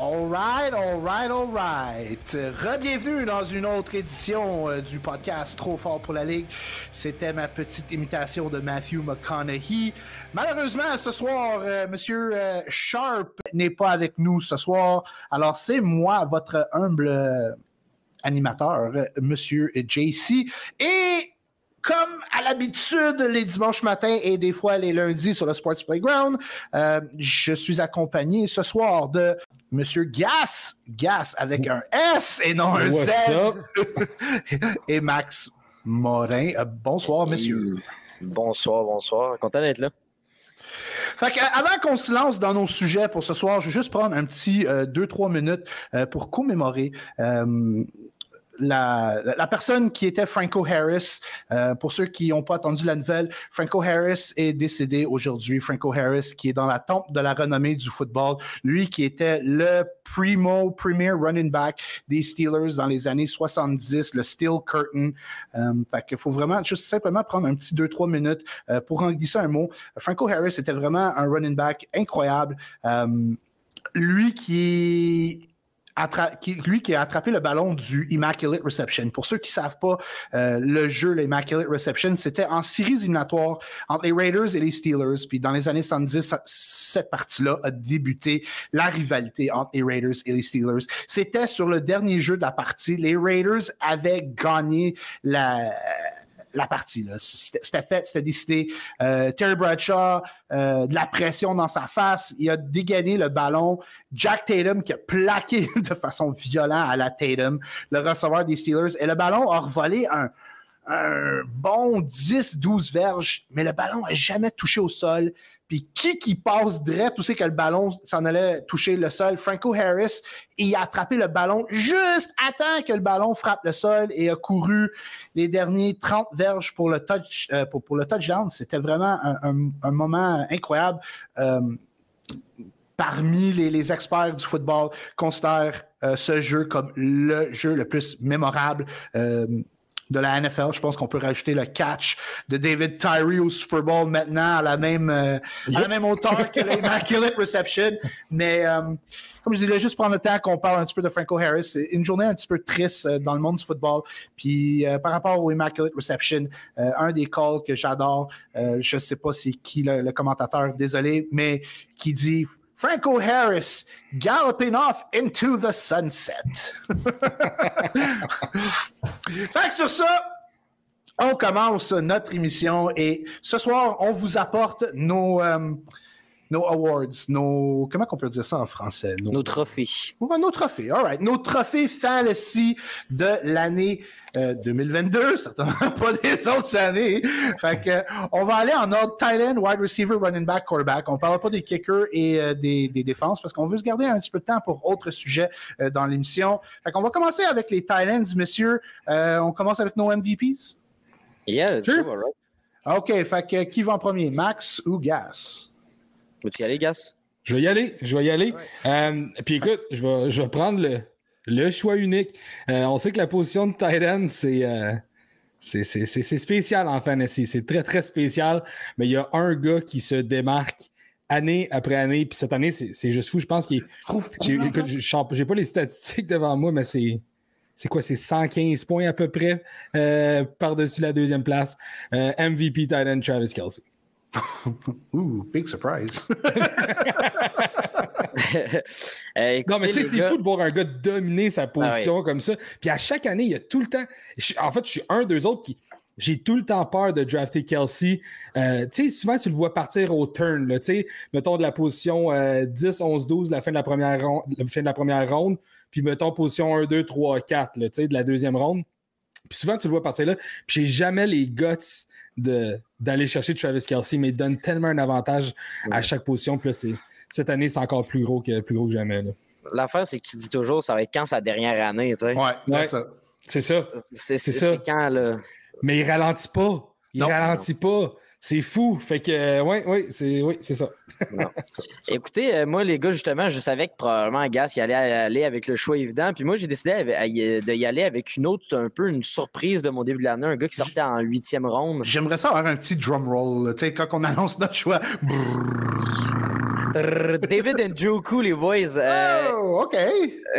All right, all right, all right. Re-bienvenue dans une autre édition euh, du podcast Trop fort pour la Ligue. C'était ma petite imitation de Matthew McConaughey. Malheureusement, ce soir, euh, Monsieur euh, Sharp n'est pas avec nous ce soir. Alors, c'est moi, votre humble euh, animateur, Monsieur JC. Et comme à l'habitude, les dimanches matins et des fois les lundis sur le Sports Playground, euh, je suis accompagné ce soir de Monsieur Gas, Gas avec un S et non un What's Z, up? et Max Morin. Euh, bonsoir, messieurs. Bonsoir, bonsoir. Content d'être là. Fait que, avant qu'on se lance dans nos sujets pour ce soir, je vais juste prendre un petit 2-3 minutes euh, pour commémorer euh, la, la personne qui était Franco Harris. Euh, pour ceux qui n'ont pas entendu la nouvelle, Franco Harris est décédé aujourd'hui. Franco Harris, qui est dans la tombe de la renommée du football, lui qui était le primo, premier running back des Steelers dans les années 70, le Steel Curtain. Euh, fait faut vraiment juste simplement prendre un petit 2-3 minutes euh, pour en glisser un mot. Franco Harris était vraiment un running back incroyable. Euh, lui qui lui qui a attrapé le ballon du Immaculate Reception. Pour ceux qui savent pas, euh, le jeu, l'Immaculate Reception, c'était en séries éliminatoires entre les Raiders et les Steelers. Puis dans les années 70, ça- cette partie-là a débuté la rivalité entre les Raiders et les Steelers. C'était sur le dernier jeu de la partie. Les Raiders avaient gagné la la partie. c'était fait, c'était décidé. Euh, Terry Bradshaw, euh, de la pression dans sa face, il a dégainé le ballon. Jack Tatum qui a plaqué de façon violente à la Tatum, le receveur des Steelers, et le ballon a revolé un, un bon 10-12 verges, mais le ballon n'a jamais touché au sol. Puis qui qui passe direct, tu sais que le ballon s'en allait toucher le sol? Franco Harris, il a attrapé le ballon juste à temps que le ballon frappe le sol et a couru les derniers 30 verges pour le touch euh, pour, le touchdown. C'était vraiment un, moment incroyable. Euh, parmi les, les experts du football considèrent euh, ce jeu comme le jeu le plus mémorable euh, de la NFL. Je pense qu'on peut rajouter le catch de David Tyree au Super Bowl maintenant à la même, euh, à la même hauteur que l'Immaculate Reception. Mais euh, comme je disais, juste prendre le temps qu'on parle un petit peu de Franco Harris. C'est une journée un petit peu triste euh, dans le monde du football. Puis euh, par rapport au Immaculate Reception, euh, un des calls que j'adore, euh, je ne sais pas c'est qui le, le commentateur, désolé, mais qui dit Franco Harris galloping off into the sunset. fait que sur ça, on commence notre émission et ce soir, on vous apporte nos, euh, nos awards, nos. Comment on peut dire ça en français? Nos, Nos trophées. Ouais, nos trophées, all right. Nos trophées fantasy de l'année euh, 2022, certainement pas des autres années. Fait que, on va aller en ordre tight end, wide receiver, running back, quarterback. On parlera pas des kickers et euh, des, des défenses parce qu'on veut se garder un petit peu de temps pour autres sujets euh, dans l'émission. Fait qu'on va commencer avec les tight ends, messieurs. Euh, on commence avec nos MVPs. Yeah, Sure. all right. OK, fait que qui va en premier, Max ou Gas? Veux-tu y aller, Gas? Je vais y aller, je vais y aller. Euh, puis écoute, je vais, je vais prendre le, le choix unique. Euh, on sait que la position de tight end, c'est, euh, c'est, spécial en fantasy. C'est très, très spécial. Mais il y a un gars qui se démarque année après année. Puis cette année, c'est, juste fou. Je pense qu'il j'ai, pas les statistiques devant moi, mais c'est. C'est quoi? C'est 115 points à peu près euh, par-dessus la deuxième place. Euh, MVP tight end Travis Kelsey. Ouh, big surprise. Euh, Non, mais tu sais, c'est gars, fou de voir un gars dominer sa position comme ça. Puis à chaque année, il y a tout le temps. je- en fait, je suis un d'eux autres qui. J'ai tout le temps peur de drafter Kelsey. Euh, tu sais, souvent, tu le vois partir au turn. Tu sais, mettons de la position euh, 10, 11, 12, la fin de la première ronde, la fin de la première ronde. Puis mettons position 1, 2, 3, 4, là, tu sais, de la deuxième ronde. Puis souvent, tu le vois partir là. Puis j'ai jamais les guts d'aller chercher Travis Kelsey, mais il donne tellement un avantage à chaque position. Puis là, c'est- cette année, c'est encore plus gros que, plus gros que jamais. L'affaire, c'est que tu dis toujours, ça va être quand sa dernière année, tu sais. ouais. C'est ça. C'est- ça. c'est quand, là. Mais il ralentit pas. Il Non. ralentit pas. C'est fou. Fait que, euh, ouais, ouais, c'est oui, c'est ça. Écoutez, euh, moi, les gars, justement, je savais que probablement Gas y allait aller avec le choix évident. Puis moi, j'ai décidé y- de y aller avec une autre, un peu une surprise de mon début de l'année. Un gars qui sortait en huitième ronde. J'aimerais ça avoir un petit drum roll, tu sais, quand on annonce notre choix. Brrr. David Njoku, les boys. Euh, oh, OK.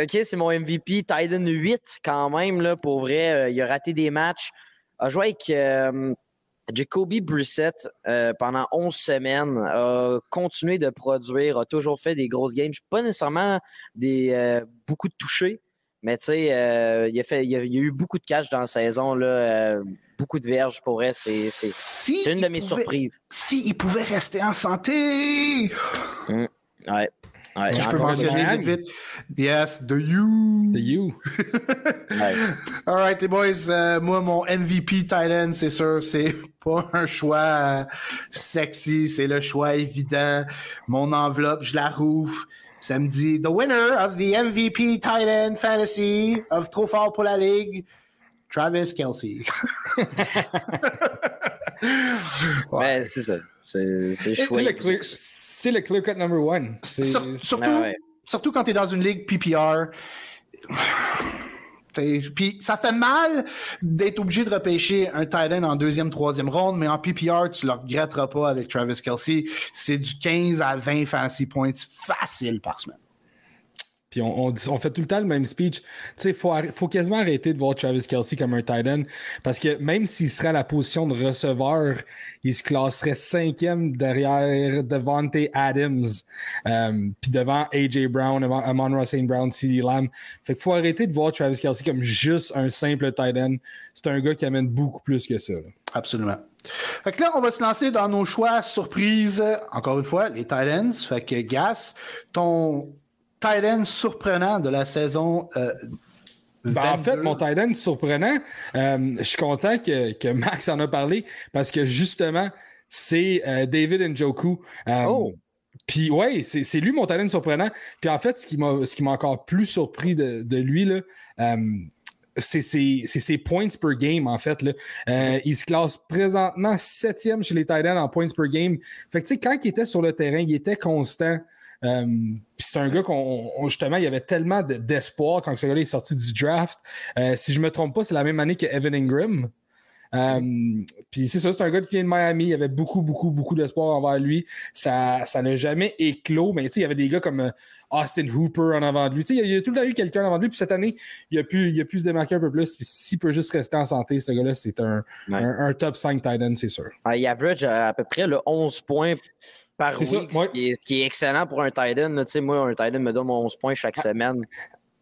OK, c'est mon MVP. Titan 8, quand même, là, pour vrai. Euh, il a raté des matchs. A joué avec euh, Jacoby Brissett pendant 11 semaines. A continué de produire. A toujours fait des grosses games. Pas nécessairement des, beaucoup de touchés. Mais tu sais, il, a fait, il, a, eu beaucoup de catch dans la saison. Là, beaucoup de verges pour elle. C'est une de mes surprises. Si il pouvait rester en santé! Mmh. Ouais. Ouais, je peux mentionner vite vite. Yes, the you. The you. ouais. All right, les boys. Euh, moi, mon MVP Titan, c'est sûr, c'est pas un choix euh, sexy, c'est le choix évident. Mon enveloppe, je la rouvre. Ça me dit The winner of the MVP Titan Fantasy of Trop fort pour la Ligue. Travis Kelsey. ouais, c'est ça. C'est chouette. C'est le clear cut number one. surtout, surtout quand tu es dans une ligue PPR. Puis ça fait mal d'être obligé de repêcher un tight end en deuxième, troisième ronde, mais en PPR, tu le regretteras pas avec Travis Kelsey. C'est du 15 à 20 fantasy points facile par semaine. Puis on, on, fait tout le temps le même speech. Tu sais, il faut, faut, quasiment arrêter de voir Travis Kelsey comme un tight end parce que même s'il serait à la position de receveur, il se classerait cinquième derrière Devante Adams, euh, puis devant A.J. Brown, Amon Ross Brown, C.D. Lamb. Fait qu'il faut arrêter de voir Travis Kelsey comme juste un simple tight end. C'est un gars qui amène beaucoup plus que ça. Absolument. Fait que là, on va se lancer dans nos choix surprises. Encore une fois, les tight ends. Fait que Gas, ton tight surprenant de la saison. Euh, ben, en fait, mon tight end surprenant, euh, je suis content que, Max en a parlé parce que justement, c'est euh, David Njoku. oh. Puis ouais, c'est lui mon talent surprenant. Puis en fait, ce qui m'a encore plus surpris de, lui, là, c'est ses, points per game, en fait. Là. il se classe présentement septième chez les Titans en points per game. Fait que, tu sais, quand il était sur le terrain, il était constant. Euh, c'est un gars qu'on justement, il y avait tellement d'espoir quand ce gars-là est sorti du draft. Euh, si je me trompe pas, c'est la même année que Evan Ingram. Euh, puis c'est ça, c'est un gars qui vient de Miami. Il y avait beaucoup, beaucoup, beaucoup d'espoir envers lui. Ça, ça n'a jamais éclos, mais il y avait des gars comme Austin Hooper en avant de lui. il y a tout le temps eu quelqu'un en avant de lui. Puis cette année, il a pu, il a pu se démarquer un peu plus. Puis s'il peut juste rester en santé, ce gars-là, c'est un, un, top 5 tight end, c'est sûr. il average à peu près le 11 points par week, ce, qui est, excellent pour un tight end. Moi, un tight end me donne 11 points chaque ah. semaine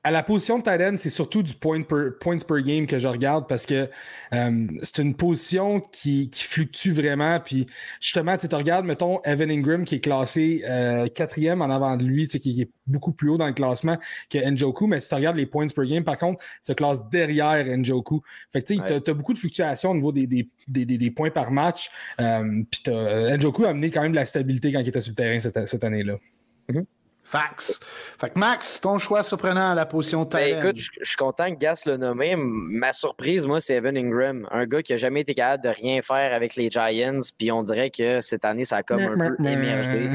à la position de tight end, c'est surtout du point per, points per game que je regarde parce que euh, c'est une position qui, qui, fluctue vraiment. Puis justement, tu regardes, mettons, Evan Ingram qui est classé euh, quatrième en avant de lui, qui est beaucoup plus haut dans le classement que Njoku. Mais si tu regardes les points per game, par contre, se classe derrière Njoku. Fait que tu as, beaucoup de fluctuations au niveau des, des, des, des points par match. Euh, puis Njoku a amené quand même de la stabilité quand il était sur le terrain cette, cette année-là. Mm-hmm. Fax. Fait que Max, ton choix surprenant à la position de ben, Écoute, je suis content que Gas le nommé. Ma surprise, moi, c'est Evan Ingram. Un gars qui a jamais été capable de rien faire avec les Giants. Puis on dirait que cette année, ça a comme un peu émergé.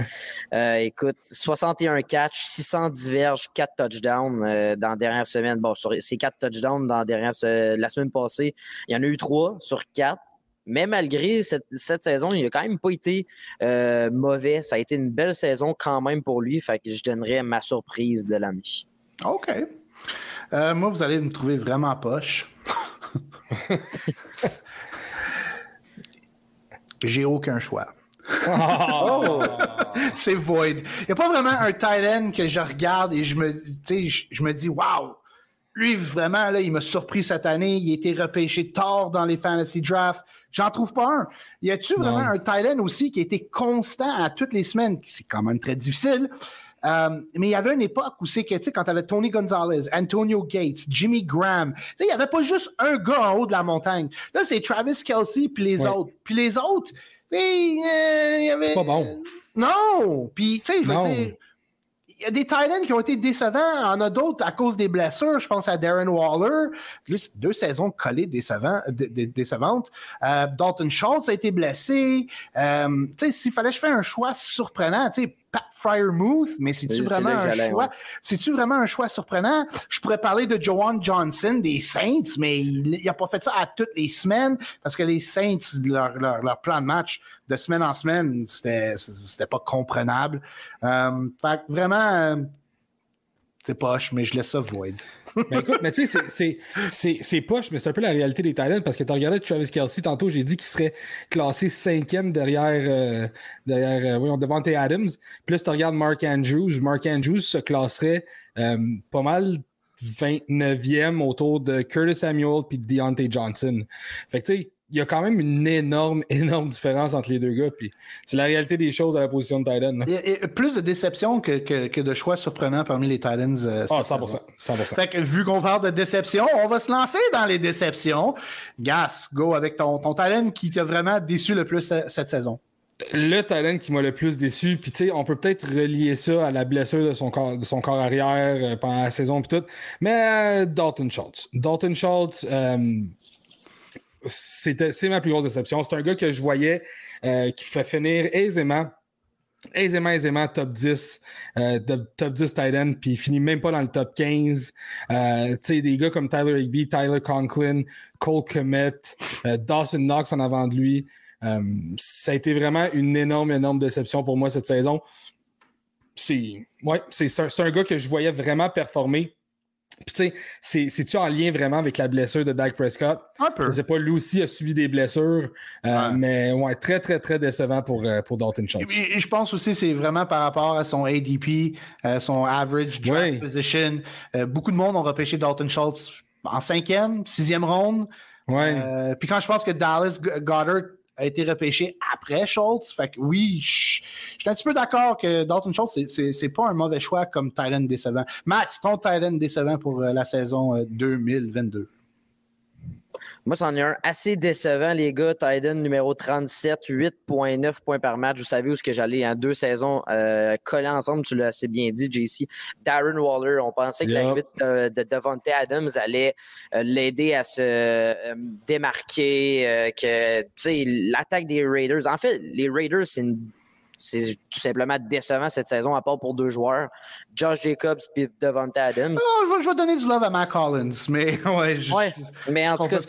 Euh, écoute, 61 catch, 610 verges, 4 touchdowns euh, dans la dernière semaine. Bon, sur ces 4 touchdowns dans la, dernière, la semaine passée, il y en a eu 3 sur 4. Mais malgré cette, saison, il n'a quand même pas été euh, mauvais. Ça a été une belle saison quand même pour lui. Fait que je donnerais ma surprise de l'année. OK. Euh, moi, vous allez me trouver vraiment poche. J'ai aucun choix. Oh! C'est void. Il n'y a pas vraiment un tight end que je regarde et je me, je me dis, wow, lui, vraiment, là, il m'a surpris cette année. Il a été repêché tard dans les fantasy drafts. J'en trouve pas un. Y a-tu vraiment un end aussi qui était constant à toutes les semaines? C'est quand même très difficile. Euh, mais il y avait une époque où c'est que, tu sais, quand tu avais Tony Gonzalez, Antonio Gates, Jimmy Graham, tu sais, il n'y avait pas juste un gars en haut de la montagne. Là, c'est Travis Kelsey puis les autres. Puis les autres, tu sais, euh, il y avait... C'est pas bon. Non! Puis, tu sais, je veux dire il y a des Titans qui ont été décevants. Il y en a d'autres à cause des blessures. Je pense à Darren Waller. Deux saisons collées décevantes. Euh, Dalton Schultz a été blessé. Euh, s'il fallait que je fasse un choix surprenant, Pat Fryermuth, mais c'est-tu vraiment un choix? C'est-tu vraiment un choix surprenant? Je pourrais parler de Joanne Johnson des Saints, mais il n'a pas fait ça à toutes les semaines parce que les Saints, leur, leur, plan de match de semaine en semaine, c'était, c'était pas comprenable. Euh, fait vraiment, euh, c'est poche, mais je laisse ça void. ben écoute, mais tu sais, c'est poche, mais c'est un peu la réalité des Titans parce que tu regardé Travis Kelsey tantôt, j'ai dit qu'il serait classé cinquième derrière, euh, derrière euh, devant Adams. Puis là, tu regardes Mark Andrews, Mark Andrews se classerait euh, pas mal 29e autour de Curtis Samuel puis Deontay Johnson. Fait que tu sais, il y a quand même une énorme, énorme différence entre les deux gars. Puis c'est la réalité des choses à la position de Titan. Et, plus de déception que, que, de choix surprenants parmi les Titans. Euh, ah, 100%, 100%. Fait que vu qu'on parle de déception, on va se lancer dans les déceptions. Gas, go avec ton, ton Titan qui t'a vraiment déçu le plus cette saison. Le talent qui m'a le plus déçu, puis tu sais, on peut peut-être relier ça à la blessure de son corps, de son corps arrière euh, pendant la saison, puis tout. Mais euh, Dalton Schultz. Dalton Schultz, c'est ma plus grosse déception. C'est un gars que je voyais euh, qui fait finir aisément, aisément, aisément top 10, euh, top 10 tight end, puis il finit même pas dans le top 15. Euh, tu sais, des gars comme Tyler Higby, Tyler Conklin, Cole Komet, Dawson Knox en avant de lui. ça a été vraiment une énorme, énorme déception pour moi cette saison. C'est ouais, un, un gars que je voyais vraiment performer puis tu sais, c'est-tu en lien vraiment avec la blessure de Dak Prescott? Un peu. Je sais pas, lui aussi a subi des blessures, euh, mais ouais, très, très, très décevant pour, euh, pour Dalton Schultz. Et, je pense aussi c'est vraiment par rapport à son ADP, euh, son average draft position. beaucoup de monde ont repêché Dalton Schultz en cinquième, sixième ronde. Ouais. puis quand je pense que Dallas Goddard a été repêché après Schultz. Fait que oui, je, suis un petit peu d'accord que Dalton Schultz, c'est pas un mauvais choix comme Titan décevant. Max, ton Titan décevant pour euh, la saison 2022. Moi, c'en est un assez décevant, les gars. Titan numéro 37, 8,9 points par match. Vous savez où ce que j'allais en deux saisons euh, collées ensemble. Tu l'as assez bien dit, JC. Darren Waller, on pensait que l'arrivée de, de Devontae Adams allait euh, l'aider à se euh, démarquer. Euh, que, tu sais, l'attaque des Raiders. En fait, les Raiders, c'est une c'est tout simplement décevant cette saison, à part pour deux joueurs, Josh Jacobs et Devonta Adams. Non, je, vais, donner du love à Matt Collins, mais ouais. ouais mais en tout cas,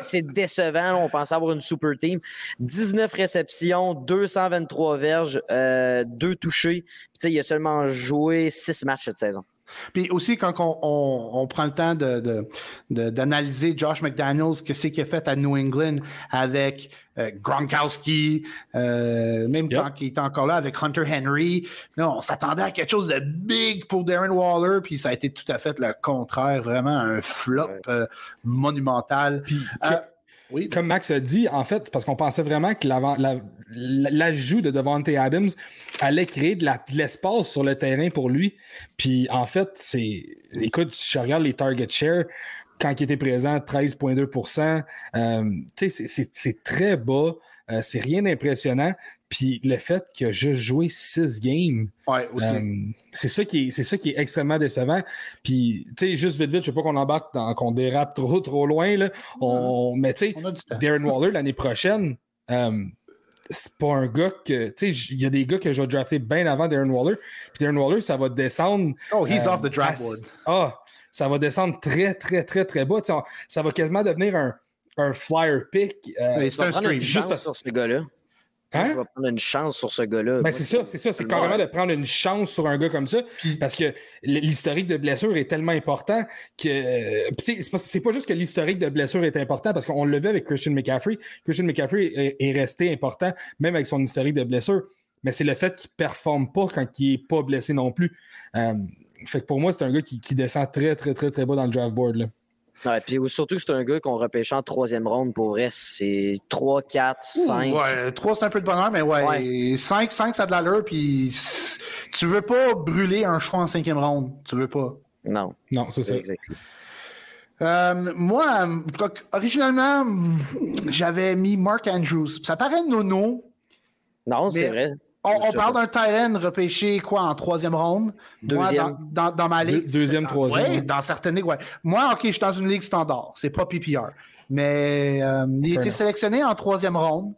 c'est décevant. On pensait avoir une super team. 19 réceptions, 223 verges, euh, deux touchés. Puis, il a seulement joué six matchs cette saison. Puis aussi, quand on, prend le temps d'analyser de, Josh McDaniels, que c'est qu'il a fait à New England avec euh, Gronkowski, euh, même quand il était encore là avec Hunter Henry, on s'attendait à quelque chose de big pour Darren Waller, puis ça a été tout à fait le contraire, vraiment un flop euh, monumental. Oui. Comme Max a dit, en fait, parce qu'on pensait vraiment que l'ajout de Devante Adams allait créer de l'espace sur le terrain pour lui. Puis en fait, c'est. Écoute, je regarde les target share quand il était présent, 13,2% euh, c'est très bas. Euh, c'est rien d'impressionnant. Puis le fait qu'il a juste joué six games, euh, c'est ça qui est, c'est ça qui est extrêmement décevant. Puis tu sais, juste vite vite, je sais pas qu'on embarque dans, qu'on dérape trop trop loin là. On, mais tu sais, Darren Waller l'année prochaine. Euh, c'est pas un gars que. Tu sais, il y a des gars que j'ai drafté bien avant Darren Waller. Puis Darren Waller, ça va descendre. Oh, he's off the draft board. Ah, ça va descendre très, très, très, très bas. ça va quasiment devenir un, un flyer pick. Euh, c'est un stream. Juste sur ce gars-là. Hein? Je vais prendre une chance sur ce gars-là. Ben c'est ça, c'est ça. C'est carrément de prendre une chance sur un gars comme ça. Parce que l'historique de blessure est tellement important que. Euh, c'est pas, juste que l'historique de blessure est important parce qu'on le vu avec Christian McCaffrey. Christian McCaffrey est, resté important, même avec son historique de blessure. Mais c'est le fait qu'il performe pas quand il est pas blessé non plus. Euh, fait que pour moi, c'est un gars qui, qui, descend très, très, très, très bas dans le draft board. Là. Ouais, puis surtout que c'est un gars qu'on repêche en troisième ronde pour vrai, c'est 3, 4, 5. ouais, 3 c'est un peu de bonheur, mais ouais, 5, 5 ça a de l'allure, puis tu veux pas brûler un choix en cinquième ronde. Tu veux pas. Non. Non, c'est ça. Euh, moi, originalement, j'avais mis Mark Andrews. Ça paraît nono. Non, c'est vrai. On, parle d'un tight repêché quoi en troisième ronde? Deuxième. Moi, dans, ma ligue. deuxième, troisième. Oui, dans certaines ligues, ouais. Moi, OK, je suis dans une ligue standard. C'est pas PPR. Mais euh, il a été sélectionné en troisième ronde.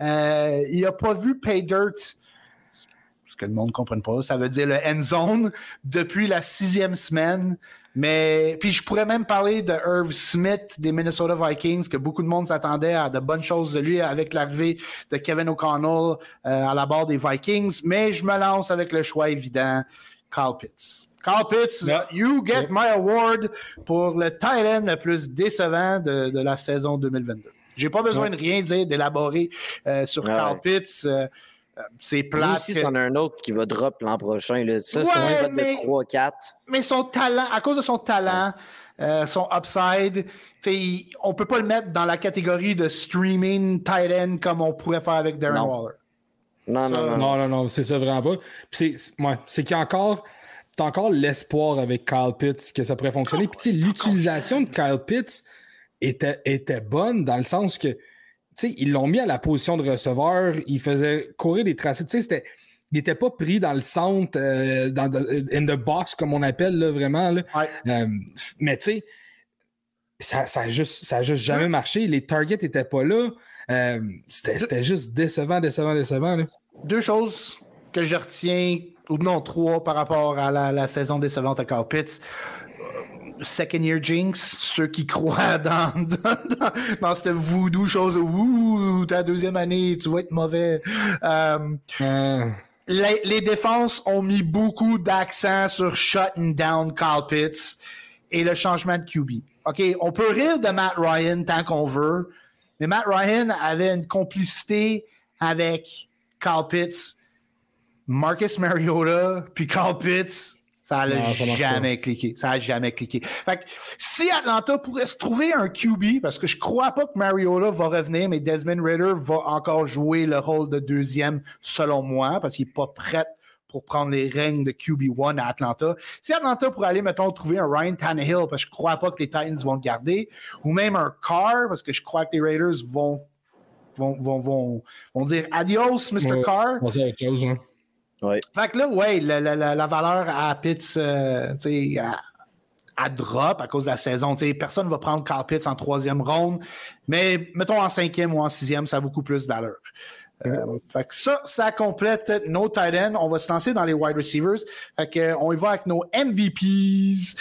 Euh, il n'a pas vu Pay Dirt ce que le monde ne comprenne pas. Ça veut dire le end zone depuis la sixième semaine. Mais puis je pourrais même parler de Irv Smith des Minnesota Vikings, que beaucoup de monde s'attendait à de bonnes choses de lui avec l'arrivée de Kevin O'Connell euh, à la barre des Vikings. Mais je me lance avec le choix évident, Carl Pitts. Carl Pitts, you get my award pour le tight end le plus décevant de, la saison 2022. J'ai pas besoin de rien dire, d'élaborer euh, sur Carl Pitts. Euh, euh, c'est plat. aussi, c'en a un auautre qui va drop l'an prochain. Là. Ça, c'est un mais, de 3-4. Mais son talent, à cause de son talent, euh, son upside, on peut pas le mettre dans la catégorie de streaming tight end comme on pourrait faire avec Darren Waller. Non, non, non, non, non, c'est ça vraiment pas. C'est ouais, qu'il y a encore, encore l'espoir avec Kyle Pitts que ça pourrait fonctionner. Puis l'utilisation de Kyle Pitts était, était bonne dans le sens que ils l'ont mis à la position de receveur, il faisait courir des tracés. il n'était pas pris dans le centre, euh, dans in the box, comme on appelle là, vraiment. Euh, mais tu sais, ça n'a ça juste, ça juste jamais marché. Les targets n'étaient pas là. Euh, c'était juste décevant, décevant, décevant. Deux choses que je retiens, ou non, trois par rapport à la, saison décevante à Carl Pitts second year jinx, ceux qui croient dans, dans, dans, cette voodoo chose, ouh, ta deuxième année, tu vas être mauvais. Euh, euh. Les, les, défenses ont mis beaucoup d'accent sur shutting down Kyle Pitts et le changement de QB. OK, on peut rire de Matt Ryan tant qu'on veut, mais Matt Ryan avait une complicité avec Kyle Pitts, Marcus Mariota, puis Kyle Pitts ça n'a jamais cliqué. Ça n'a jamais cliqué. Fait que, si Atlanta pourrait se trouver un QB, parce que je crois pas que Mariota va revenir, mais Desmond Ritter va encore jouer le rôle de deuxième, selon moi, parce qu'il n'est pas prêt pour prendre les règnes de QB1 à Atlanta. Si Atlanta pourrait aller, mettons, trouver un Ryan Tannehill, parce que je crois pas que les Titans vont le garder, ou même un Carr, parce que je crois que les Raiders vont, vont, vont, vont, dire adios, Mr. Carr. On Fait que là, ouais, la, la, valeur à Pitts, euh, tu sais, à, drop à cause de la saison. sais personne ne va prendre Carl Pitts en troisième ronde, mais mettons en cinquième ou en sixième, ça a beaucoup plus d'allure. Euh, fait que ça, ça complète nos tight ends. On va se lancer dans les wide receivers. Fait que, on y va avec nos MVPs.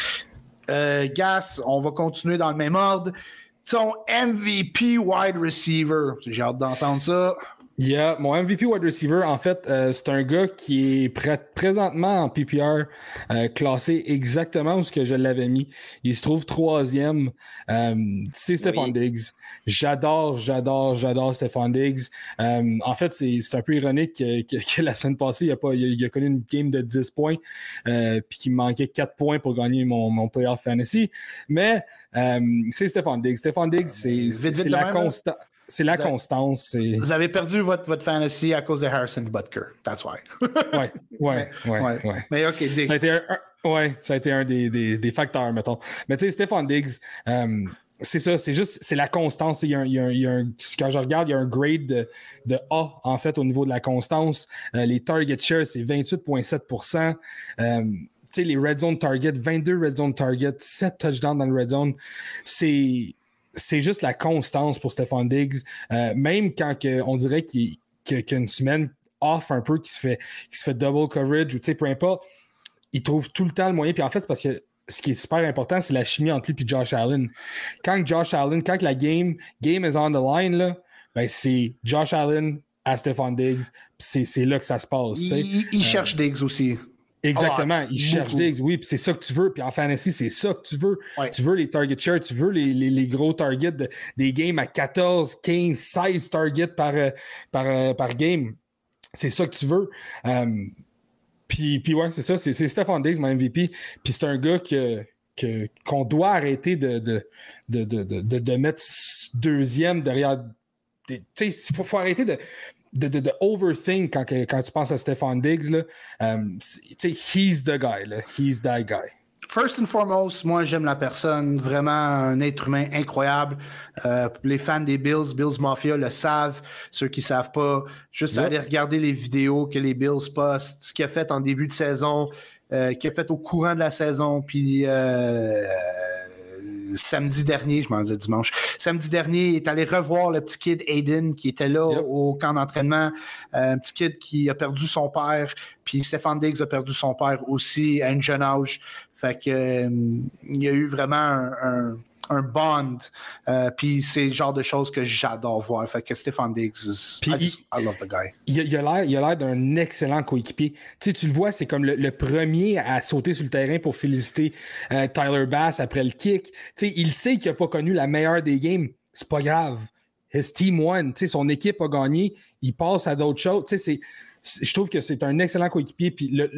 Euh, Gas, on va continuer dans le même ordre. Ton MVP wide receiver. J'ai hâte d'entendre ça. Yeah, mon MVP wide receiver, en fait, euh, c'est un gars qui est présentement en PPR, euh, classé exactement où ce que je l'avais mis. Il se trouve troisième. Euh, c'est Stephon Diggs. J'adore, j'adore, j'adore Stephon Diggs. en fait, c'est un peu ironique que, la semaine passée, il a, pas, il a, connu une game de 10 points, puis qu'il manquait 4 points pour gagner mon, mon playoff fantasy. Mais c'est Stephon Diggs. Stephon Diggs, c'est la constante. C'est la constance. Vous avez perdu votre, votre fantasy à cause de Harrison Butker. That's why. ouais, ouais, ouais, ouais, Mais OK, Diggs. Ça a été un, ouais, ça a été un des, des, des facteurs, mettons. Mais tu sais, Stéphane Diggs, euh, c'est ça, c'est juste, c'est la constance. Il y, a un, il, y a il y a un, quand je regarde, il y a un grade de, de, A, en fait, au niveau de la constance. Euh, les target shares, c'est 28,7% euh, tu sais, les red zone target, 22 red zone target, 7 touchdowns dans le red zone. C'est c'est juste la constance pour Stephon Diggs. Euh, même quand on dirait qu'il y a une semaine off un peu, qui se fait, qui se fait double coverage ou peu importe, il trouve tout le temps le moyen. Puis en fait, c'est parce que ce qui est super important, c'est la chimie entre lui et Josh Allen. Quand Josh Allen, quand la game, game is on the line, là, ben c'est Josh Allen à Stephon Diggs. C'est là que ça se passe. Il, il cherche euh, Diggs aussi. Exactement. Ah, il cherche des. Oui, puis c'est ça que tu veux. Puis en fantasy, c'est ça que tu veux. Tu veux les target shares, tu veux les, les, gros targets des games à 14, 15, 16 targets par, euh, par, euh, par game. C'est ça que tu veux. Um, puis, puis ouais, c'est ça. C'est Stephon Diggs, mon MVP. Puis c'est un gars que qu'on doit arrêter de, de, de, de, de mettre deuxième derrière. Tu sais, il faut, faut, arrêter de, de, de, de, overthink quand, quand tu penses à Stefan Diggs. Là, um, he's the guy. Là. He's that guy. First and foremost, moi j'aime la personne, vraiment un être humain incroyable. Euh, les fans des Bills, Bills Mafia le savent. Ceux qui ne savent pas, juste aller regarder les vidéos que les Bills postent, ce qu'il a fait en début de saison, euh, qu'il a fait au courant de la saison, puis euh, samedi dernier, je m'en disais dimanche, samedi dernier, il est allé revoir le petit kid Aiden qui était là au camp d'entraînement. Euh, un petit kid qui a perdu son père, puis Stéphane Diggs a perdu son père aussi à un jeune âge. Fait que euh, il y a eu vraiment un un bond. Euh, puis c'est le genre de choses que j'adore voir. Fait que Stéphane Diggs, I, love the guy. Il, a l'air d'un excellent coéquipier. Tu, sais, tu le vois, c'est comme le, premier à sauter sur le terrain pour féliciter euh, Tyler Bass après le kick. Tu sais, il sait qu'il n'a pas connu la meilleure des games. C'est pas grave. His team won. Tu sais, son équipe a gagné. Il passe à d'autres choses. Tu sais, je trouve que c'est un excellent coéquipier. Puis le,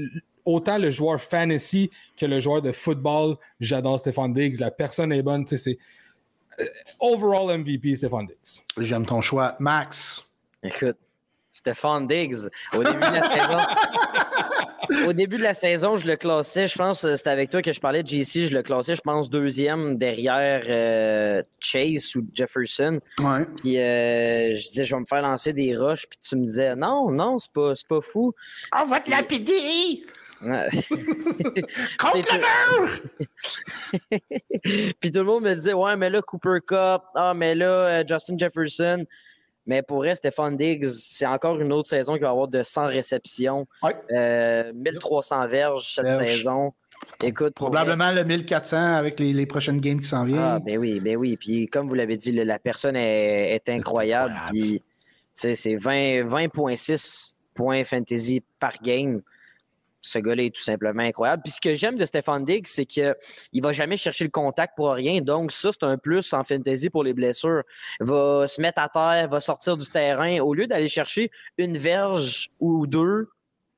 autant le joueur fantasy que le joueur de football, j'adore Stéphane Diggs. La personne est bonne. C'est euh, overall MVP, Stéphane Diggs. J'aime ton choix. Max. Écoute, Stéphane Diggs, au début de la saison. au début de la saison, je le classais, je pense, euh, c'était avec toi que je parlais de JC, je le classais, je pense, deuxième derrière euh, Chase ou Jefferson. Ouais. Puis je disais, je vais me faire lancer des roches, puis tu me disais, non, non, c'est pas, pas fou. On va te lapider! Contre le mur! Puis tout le monde me disait Ouais, mais là, Cooper Cup, ah, mais là, euh, Justin Jefferson. Mais pour elle, Stéphane Diggs, c'est encore une autre saison qui va avoir de 100 réceptions, 1300 euh, verges cette saison. Écoute, Probablement le 1400 avec les, prochaines games qui s'en viennent. Ah, ben oui, ben oui. Puis comme vous l'avez dit, la personne est, incroyable. Puis, c'est 20,6 points fantasy par game ce gars-là est tout simplement incroyable. Puis ce que j'aime de Stéphane Diggs, c'est qu'il ne va jamais chercher le contact pour rien. Donc, ça, c'est un plus en fantasy pour les blessures. Il va se mettre à terre, va sortir du terrain. Au lieu d'aller chercher une verge ou deux,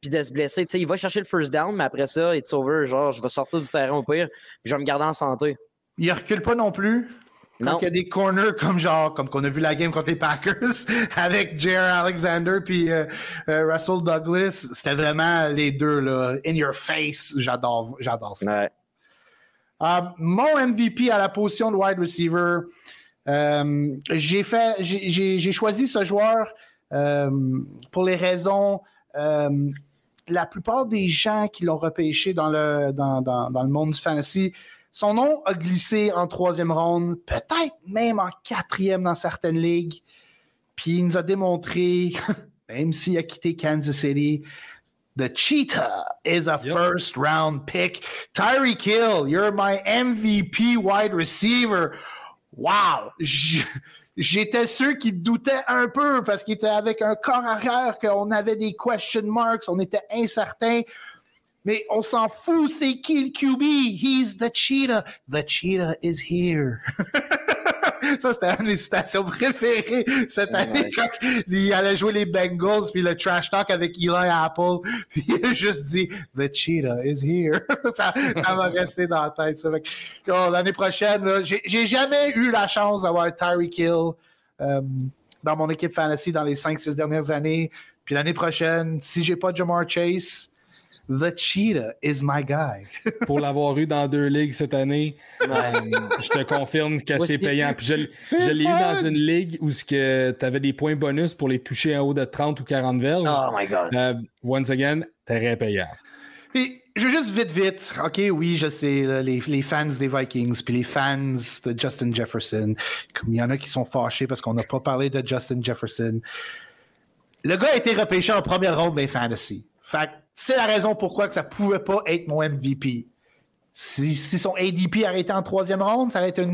puis de se blesser, il va chercher le first down, mais après ça, it's over. Genre, je vais sortir du terrain au pire, je vais me garder en santé. Il recule pas non plus. Donc, il y a des corners comme genre, comme qu'on a vu la game contre les Packers avec J.R. Alexander puis euh, euh, Russell Douglas, c'était vraiment les deux là, in your face. J'adore, j'adore ça. Euh, mon MVP à la position de wide receiver, j'ai fait, j'ai choisi ce joueur pour les raisons. la plupart des gens qui l'ont repêché dans le dans, dans, dans le monde du fantasy son nom a glissé en troisième ronde, peut-être même en quatrième dans certaines ligues. Puis il nous a démontré, même s'il a quitté Kansas City, The Cheetah is a first round pick. Tyree Kill, you're my MVP wide receiver. Wow! J'étais sûr qu'il doutait un peu parce qu'il était avec un corps arrière, qu'on avait des question marks, on était incertain. Mais on s'en fout, c'est qui le QB? He's the cheetah. The cheetah is here. Ça, c'était une des citations préférées cette année quand il allait jouer les Bengals, puis le trash talk avec Eli Apple. Puis il a juste dit The cheetah is here. ça, va rester dans la tête. Oh, l'année prochaine, j'ai jamais eu la chance d'avoir Tyreek Hill euh, dans mon équipe fantasy dans les 5-6 dernières années. Puis l'année prochaine, si j'ai pas Jamar Chase, The Cheetah is my guy. Pour l'avoir eu dans deux ligues cette année, euh, je te confirme que c'est payant. je, l'ai eu dans une ligue où tu avais des points bonus pour les toucher en haut de 30 ou 40 verges. Oh my God. Euh, once again, très payant. Puis, je veux juste vite, vite. OK, oui, je sais, les, les, fans des Vikings, puis les fans de Justin Jefferson, comme il y en a qui sont fâchés parce qu'on n'a pas parlé de Justin Jefferson. Le gars a été repêché en première ronde des fantasy. Fait c'est la raison pourquoi que ça pouvait pas être mon MVP. Si, son ADP arrêtait en troisième ronde, ça aurait été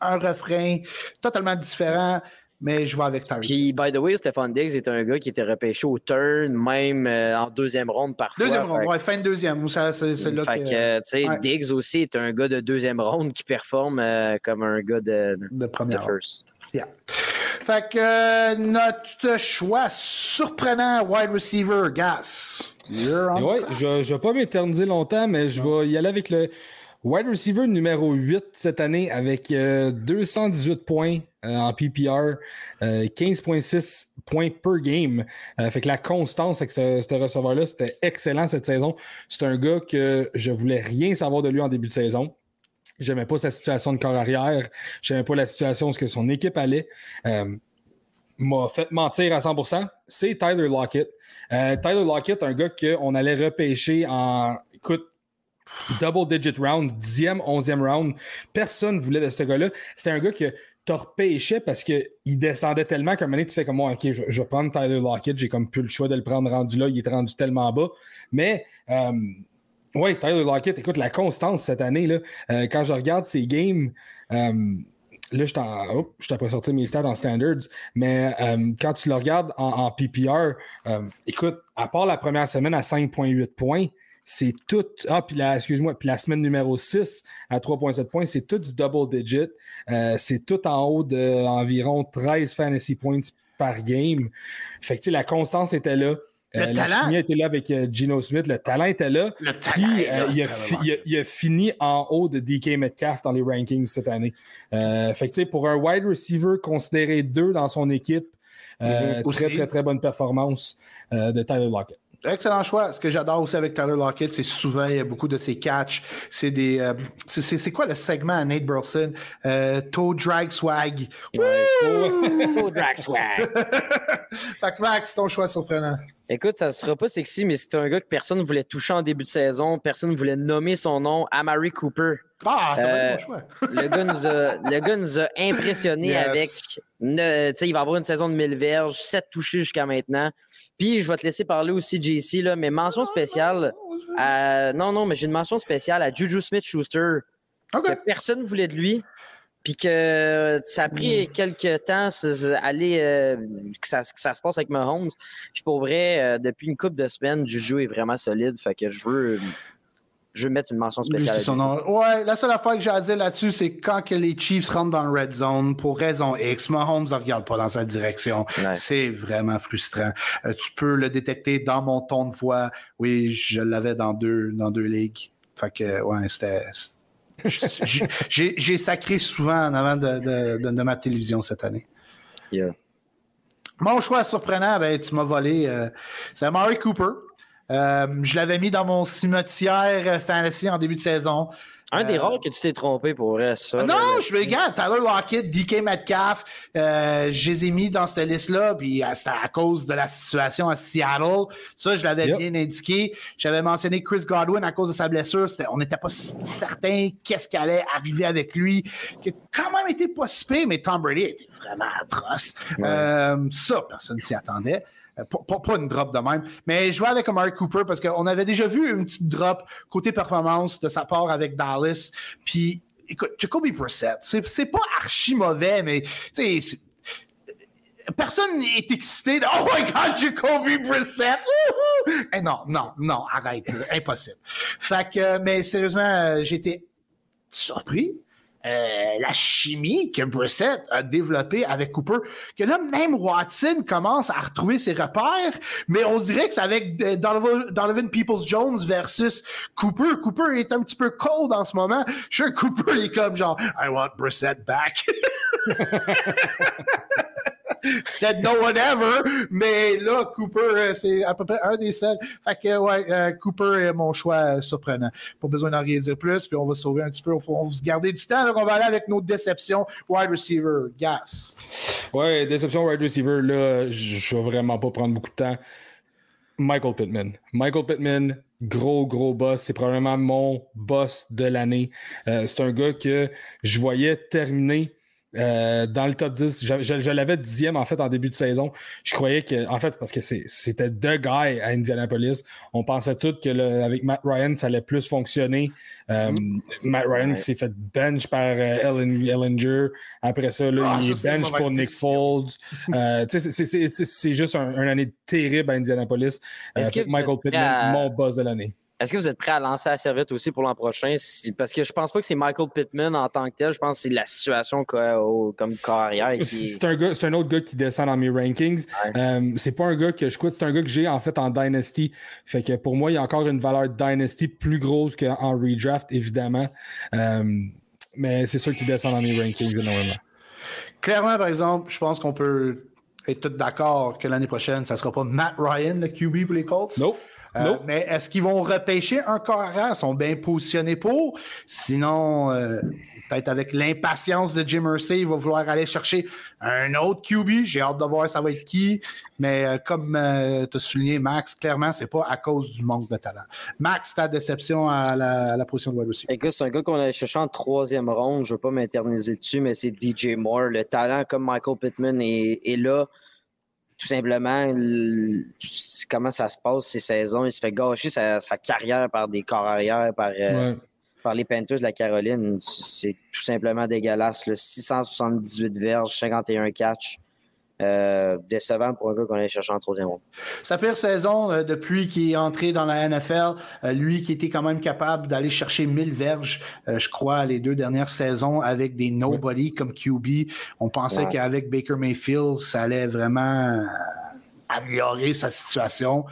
un refrain totalement différent. Mais je vais avec Tyreek. Puis, by the way, Stéphane Diggs est un gars qui était repêché au turn, même euh, en deuxième ronde parfois. Deuxième ronde, ouais, fin de deuxième. Ça, c'est, là fait que, tu sais, Diggs aussi est un gars de deuxième ronde qui performe euh, comme un gars de, de première first. Yeah. Fait que euh, notre choix surprenant wide receiver, Gas. Ouais, je ne vais pas m'éterniser longtemps, mais je vais y aller avec le wide receiver numéro 8 cette année avec 218 euh, points euh, en PPR, 15,6 euh, points per game. fait que la constance avec ce, receveur-là, c'était excellent cette saison. C'est un gars que je voulais rien savoir de lui en début de saison. J'aimais pas sa situation de corps arrière. J'aimais pas la situation où son équipe allait m'a fait mentir à 100%, c'est Tyler Lockett. Euh, Tyler Lockett, un gars qu'on allait repêcher en, écoute, double digit round, 10e, 11e round. Personne ne voulait de ce gars-là. C'était un gars que tu repêchais parce qu'il descendait tellement qu'à un moment donné, tu fais comme moi, ok, je, vais prendre Tyler Lockett, j'ai comme plus le choix de le prendre rendu là, il est rendu tellement bas. Mais euh, oui, Tyler Lockett, écoute, la constance cette année, là, euh, quand je regarde ses games, euh, là, je t'ai pas sorti mes stats en standards, mais euh, quand tu le regardes en, PPR, écoute, à part la première semaine à 5,8 points, c'est tout. Ah, puis la, excuse-moi, puis la semaine numéro 6 à 3,7 points, c'est tout du double digit. c'est tout en haut d'environ 13 fantasy points par game. Fait que, la constance était là. Euh, la chimie était là avec euh, Gino Smith. Le talent était là. Le puis, euh, il, a fini en haut de DK Metcalf dans les rankings cette année. fait que, pour un wide receiver considéré deux dans son équipe, mhm. très, très, très bonne performance de Tyler Lockett. Excellent choix. Ce que j'adore aussi avec Tyler Lockett, c'est souvent, il y a beaucoup de ses catchs. C'est des. Euh, c'est quoi le segment à Nate Burleson? Euh, toe drag swag. toe drag swag. fait que Max, ton choix surprenant. Écoute, ça ne sera pas sexy, mais c'est un gars que personne ne voulait toucher en début de saison. Personne ne voulait nommer son nom. Amari Cooper. Ah, t'as euh, bon choix. le, gars nous a, le gars nous a impressionnés avec. sais, il va avoir une saison de 1000 verges, 7 touchés jusqu'à maintenant. Puis, je vais te laisser parler aussi, JC, là, mais mention spéciale. À... Non, non, mais j'ai une mention spéciale à Juju Smith-Schuster. Que personne ne voulait de lui. Puis que ça a pris hmm. quelques temps aller, euh, que, ça, que, ça, se passe avec Mahomes. Puis pour vrai, euh, depuis une couple de semaines, Juju est vraiment solide. Fait que je veux je vais mettre une mention spéciale. Ouais, la seule affaire que j'ai à dire là-dessus, c'est quand que les Chiefs rentrent dans le red zone pour raison X, Mahomes ne regarde pas dans sa direction. C'est vraiment frustrant. Euh, tu peux le détecter dans mon ton de voix. Oui, je l'avais dans deux, dans deux ligues. Fait que, ouais, c'était. j'ai sacré souvent en avant de, de, ma télévision cette année. Mon choix surprenant, ben, tu m'as volé. Euh, c'est Murray Cooper. Euh, je l'avais mis dans mon cimetière fantasy en début de saison. Un des euh, rares que tu t'es trompé pour ça. Non, je me regarde, Tyler Lockett, DK Metcalf, euh, je les ai mis dans cette liste-là, puis c'était à cause de la situation à Seattle. Ça, je l'avais bien indiqué. J'avais mentionné Chris Godwin à cause de sa blessure. On n'était pas certain qu'est-ce qui allait arriver avec lui, qui a quand même été pas si mais Tom Brady était vraiment atroce. ça, personne s'y attendait. Euh, pas, une drop de même. Mais vais avec Mark Cooper parce qu'on avait déjà vu une petite drop côté performance de sa part avec Dallas. Puis, écoute, Jacoby Brissett, c'est pas archi mauvais, mais tu sais, personne n'est excité de Oh my God, Jacoby Brissett! Eh non, non, non, arrête, impossible. Fait que, mais sérieusement, euh, j'étais surpris. Euh, la chimie que Brissett a développée avec Cooper, que là, même Watson commence à retrouver ses repères, mais on dirait que c'est avec Donovan, Peoples-Jones versus Cooper. Cooper est un petit peu cold en ce moment. Je Cooper est comme genre, I want Brissett back. said no one ever, mais là, Cooper, euh, c'est à peu près un des seuls. Fait que, ouais, euh, Cooper est mon choix euh, surprenant. Pas besoin d'en rien dire plus, puis on va sauver un petit peu. On va se garder du temps, donc on va aller avec nos déceptions wide receiver. Gas. Ouais, déception wide receiver, là, je vais vraiment pas prendre beaucoup de temps. Michael Pittman. Michael Pittman, gros, gros boss. C'est probablement mon boss de l'année. c'est un gars que je voyais terminer euh, dans le top 10, je, l'avais dixième en fait en début de saison. Je croyais que, en fait, parce que c'était deux gars à Indianapolis, on pensait tous que avec Matt Ryan, ça allait plus fonctionner. Euh, mm-hmm. Matt Ryan s'est fait bench par euh, Ellinger. Après ça, là, ah, il est bench pour Nick Foles. c'est juste un, une année terrible à Indianapolis. Michael Pittman, mon boss de l'année. Est-ce que vous êtes prêt à lancer la serviette aussi pour l'an prochain? parce que je pense pas que c'est Michael Pittman en tant que tel. Je pense que c'est la situation comme carrière. C'est un, autre gars qui descend dans mes rankings. Euh, c'est pas un gars que je coûte, c'est un gars que j'ai en fait en Dynasty. Fait que pour moi, il y a encore une valeur Dynasty plus grosse qu'en redraft, évidemment. Euh, mais c'est sûr qu'il descend dans mes rankings énormément. Clairement, par exemple, je pense qu'on peut être tous d'accord que l'année prochaine, ça sera pas Matt Ryan, le QB pour les Colts. Non. Euh, mais est-ce qu'ils vont repêcher un carrière? Ils sont bien positionnés pour. Sinon, euh, peut-être avec l'impatience de Jim Irsay, il va vouloir aller chercher un autre QB. J'ai hâte de voir ça va être qui. Mais euh, comme euh, tu as souligné, Max, clairement, c'est pas à cause du manque de talent. Max, ta déception à la, position de wide receiver? Écoute, c'est un gars qu'on a cherché en troisième ronde. Je ne veux pas m'interniser dessus, mais c'est DJ Moore. Le talent comme Michael Pittman est, là. Tout simplement, comment ça se passe ces saisons. Il se fait gâcher sa, carrière par des corps arrière, par, euh, par les Panthers de la Caroline. C'est tout simplement dégueulasse. 678 verges, 51 catchs. Euh, décevant pour un gars qu'on allait chercher en troisième ronde. Sa pire saison euh, depuis qu'il est entré dans la NFL, euh, lui qui était quand même capable d'aller chercher 1000 verges, je crois, les deux dernières saisons avec des nobody comme QB. On pensait qu'avec Baker Mayfield, ça allait vraiment améliorer sa situation.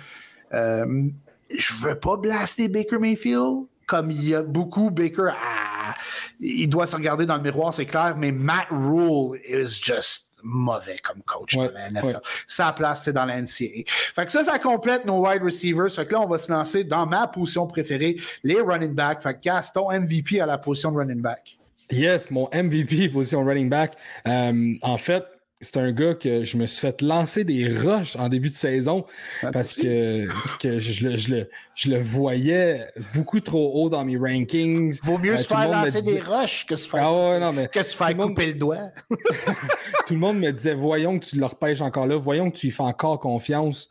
je veux pas blaster Baker Mayfield, comme il y a beaucoup, Baker, ah, il doit se regarder dans le miroir, c'est clair, mais Matt Rule is just mauvais comme coach de la NFL. Sa place, c'est dans la NCAA. Fait que ça, ça complète nos wide receivers. Fait que là, on va se lancer dans ma position préférée, les running backs. Fait que Gaston, MVP à la position de running back. Yes, mon MVP position running back. Euh, en fait, c'est un gars que je me suis fait lancer des rushs en début de saison parce que, que je, le, je, le, voyais beaucoup trop haut dans mes rankings. Vaut mieux euh, se faire lancer des rushs que se faire, ah que se faire couper le doigt. tout le monde me disait Voyons que tu le repêches encore là, voyons que tu y fais encore confiance.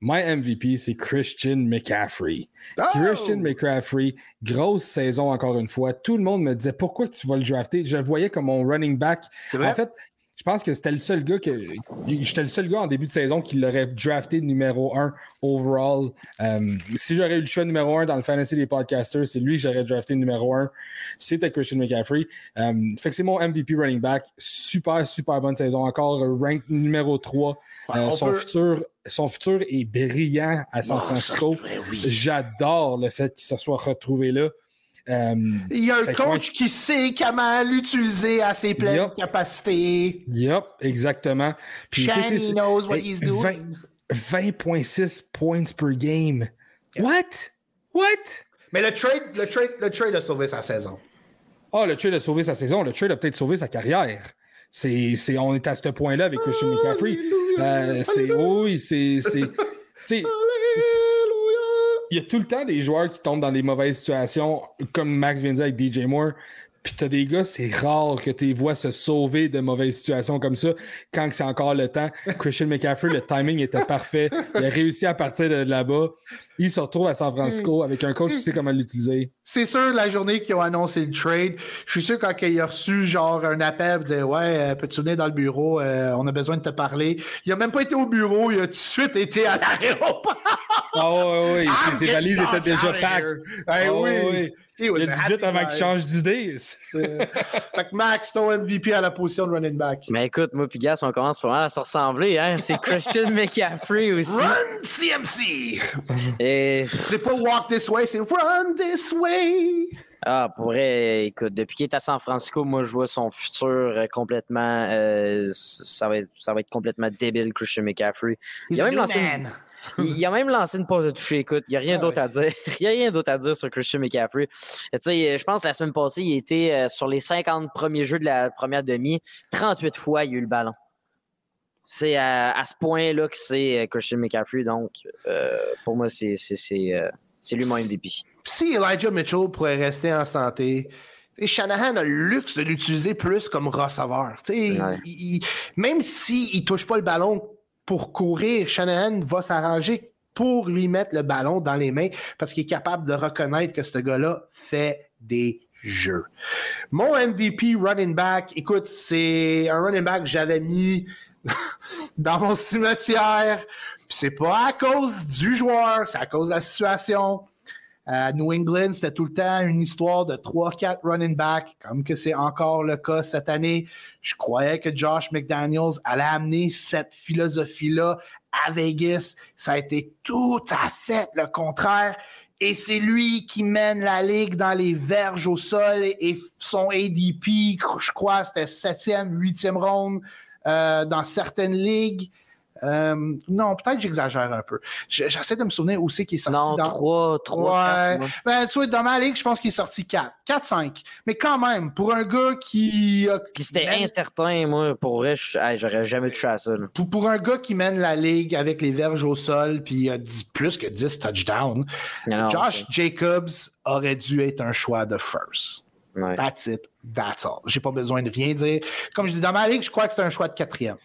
My MVP, c'est Christian McCaffrey. Oh! Christian McCaffrey, grosse saison encore une fois. Tout le monde me disait pourquoi tu vas le drafter? Je le voyais comme mon running back. En fait, je pense que c'était le seul gars que. J'étais le seul gars en début de saison qui l'aurait drafté numéro 1 overall. Euh, si j'aurais eu le choix numéro 1 dans le fantasy des podcasters, c'est lui que j'aurais drafté numéro 1. C'était Christian McCaffrey. Euh, fait que c'est mon MVP running back. Super, super bonne saison. Encore rank numéro 3. Euh, son, futur, son futur est brillant à San Francisco. Ben J'adore le fait qu'il se soit retrouvé là. Euh, il y a un coach qui sait comment l'utiliser à ses pleines capacités. Yep, exactement. Puis, knows what he's doing. 20.6 points per game. What? What? Mais le trade, le, trade, le trade a sauvé sa saison. Ah, le trade a sauvé sa saison. Le trade a peut-être sauvé sa carrière. C'est, c'est, on est à ce point-là avec Christian McCaffrey. Euh, c'est, oui, c'est, c'est, il y a tout le temps des joueurs qui tombent dans des mauvaises situations, comme Max vient de avec DJ Moore. Puis t'as des gars, c'est rare que tu les vois se sauver de mauvaises situations comme ça quand c'est encore le temps. Christian McCaffrey, le timing était parfait. Il a réussi à partir de là-bas. Il se retrouve à San Francisco avec un coach qui sait comment l'utiliser. C'est sûr, la journée qu'ils ont annoncé le trade, je suis sûr quand il a reçu genre un appel, il disait Ouais, euh, peux-tu venir dans le bureau, euh, on a besoin de te parler. Il a même pas été au bureau, il a tout de suite été à l'aéroport. Ah oui, oui, ses valises étaient déjà packed. Ah oui. oui. Il a dit vite avant qu'il change d'idée. fait que Max, ton MVP à la position de running back. Mais écoute, moi puis Gas, on commence vraiment à se ressembler. Hein? C'est Christian McCaffrey aussi. Run CMC! Et... C'est pas walk this way, c'est run this way! Ah, pour vrai, écoute, depuis qu'il est à San Francisco, moi, je vois son futur euh, complètement. Euh, ça, va être, ça va être complètement débile, Christian McCaffrey. Il a même lancé il a même lancé une pause de toucher. Écoute, il n'y a rien d'autre à dire. Il n'y a rien d'autre à dire sur Christian McCaffrey. Tu sais, je pense que la semaine passée, il était euh, sur les 50 premiers jeux de la première demi. 38 fois, il a eu le ballon. C'est à, ce point-là que c'est euh, Christian McCaffrey. Donc, euh, pour moi, c'est lui mon MVP. Si Elijah Mitchell pourrait rester en santé, Shanahan a le luxe de l'utiliser plus comme receveur. même s'il ne touche pas le ballon pour courir, Shanahan va s'arranger pour lui mettre le ballon dans les mains parce qu'il est capable de reconnaître que ce gars-là fait des jeux. Mon MVP running back, écoute, c'est un running back que j'avais mis dans mon cimetière. C'est pas à cause du joueur, c'est à cause de la situation. New England, c'était tout le temps une histoire de 3-4 running back, comme que c'est encore le cas cette année. Je croyais que Josh McDaniels allait amener cette philosophie-là à Vegas. Ça a été tout à fait le contraire. Et c'est lui qui mène la ligue dans les verges au sol et son ADP, je crois, c'était septième, huitième ronde euh, dans certaines ligues. Euh, non, peut-être que j'exagère un peu. J'essaie de me souvenir où c'est qu'il est sorti. Non, dans... 3, 3, ouais. ben, tu vois, dans ma ligue, je pense qu'il est sorti 4. 4, 5. Mais quand même, pour un gars qui. Qui c'était incertain, moi, pour vrai, j'aurais jamais touché à ça. Pour, pour, un gars qui mène la ligue avec les verges au sol, puis il a plus que 10 touchdowns, Josh Jacobs aurait dû être un choix de first. That's it. That's all. J'ai pas besoin de rien dire. Comme je dis, dans ma ligue, je crois que c'est un choix de quatrième.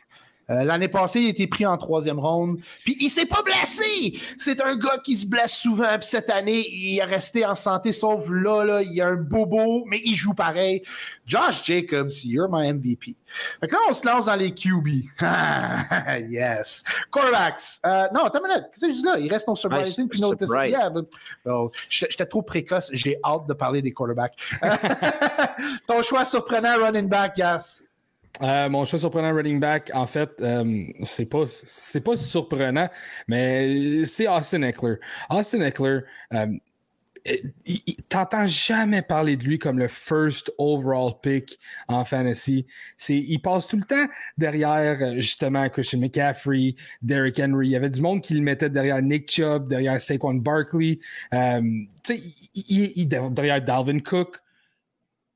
Euh, l'année passée, il a été pris en troisième ronde. Puis il s'est pas blessé. C'est un gars qui se blesse souvent. Puis cette année, il est resté en santé, sauf là, là, il y a un bobo, mais il joue pareil. Josh Jacobs, you're my MVP. Fait que là, on se lance dans les QB. yes. Quarterbacks. Euh, non, attends une minute. Qu'est-ce que je dis là? Il reste nos surprising puis nos yeah, oh, J'étais trop précoce. J'ai hâte de parler des quarterbacks. Ton choix surprenant, running back, yes. Euh, mon choix surprenant running back, en fait, euh, c'est pas pas surprenant, mais c'est Austin Eckler. Austin Eckler, euh, t'entends jamais parler de lui comme le first overall pick en fantasy. Il passe tout le temps derrière justement Christian McCaffrey, Derrick Henry. Il y avait du monde qui le mettait derrière Nick Chubb, derrière Saquon Barkley, derrière Dalvin Cook.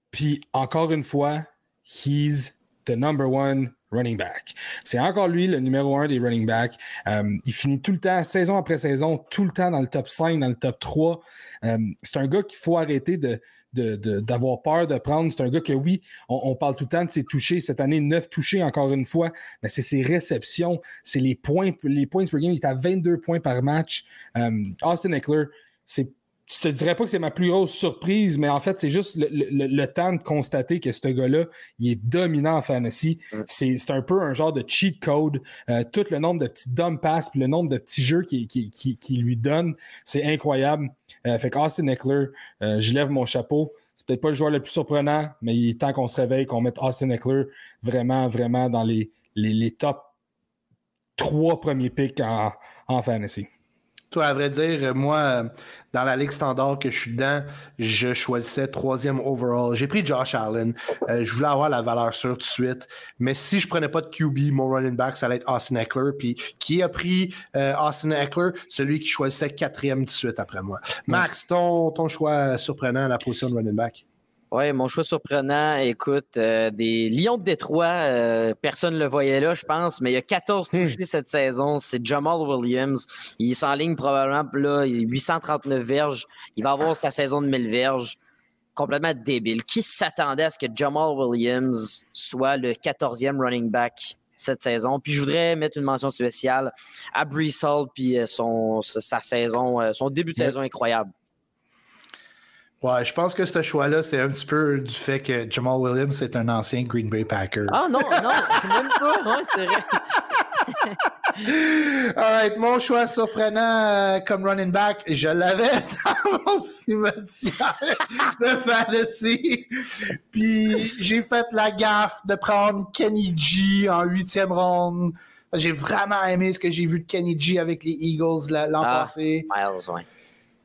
Puis encore une fois, he's the number one running back. C'est encore lui le numéro un des running backs. Euh, il finit tout le temps, saison après saison, tout le temps dans le top 5, dans le top 3. Euh, c'est un gars qu'il faut arrêter de, d'avoir peur de prendre. C'est un gars que, oui, on, parle tout le temps de ses touchés. Cette année, neuf touchés encore une fois, mais c'est ses réceptions, c'est les points, les points per game. Il est à 22 points par match. Euh, Austin Eckler, c'est je te dirais pas que c'est ma plus grosse surprise, mais en fait, c'est juste le, temps de constater que ce gars-là, il est dominant en fantasy. Mm. C'est un peu un genre de cheat code. Euh, tout le nombre de petits dumb passes, puis le nombre de petits jeux qu'il qui, lui donne, c'est incroyable. Euh, fait qu'Austin Eckler, euh, je lève mon chapeau. C'est peut-être pas le joueur le plus surprenant, mais il est temps qu'on se réveille, qu'on mette Austin Eckler vraiment, vraiment dans les, les, top trois premiers picks en, en fantasy. Toi, à vrai dire, moi, dans la ligue standard que je suis dedans, je choisissais troisième overall. J'ai pris Josh Allen. Euh, je voulais avoir la valeur sûre tout de suite. Mais si je prenais pas de QB, mon running back, ça allait être Austin Eckler. Puis qui a pris euh, Austin Eckler? Celui qui choisissait quatrième tout de suite après moi. Max, ton, ton choix surprenant à la position de running back? Oui, mon choix surprenant, écoute, euh, des Lions de Détroit, euh, personne ne le voyait là, je pense, mais il y a 14 hmm. touchés cette saison. C'est Jamal Williams. Il s'enligne probablement là, 839 verges. Il va avoir sa saison de 1000 verges. Complètement débile. Qui s'attendait à ce que Jamal Williams soit le 14e running back cette saison? Puis je voudrais mettre une mention spéciale à Brees Hall puis euh, son, sa saison, son début de saison incroyable. Ouais, je pense que ce choix-là, c'est un petit peu du fait que Jamal Williams est un ancien Green Bay Packer. Ah non, non, même pas. Non, c'est vrai. All right, mon choix surprenant euh, comme running back, je l'avais dans mon cimetière de fantasy. Puis j'ai fait la gaffe de prendre Kenny G en huitième ronde. J'ai vraiment aimé ce que j'ai vu de Kenny G avec les Eagles l'an ah, passé. Miles, ouais.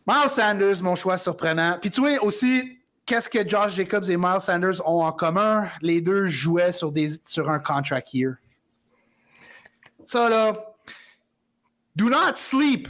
Miles Sanders, mon choix surprenant. Puis tu vois aussi, qu'est-ce que Josh Jacobs et Miles Sanders ont en commun? Les deux jouaient sur, des, sur un contract year. Ça là, do not sleep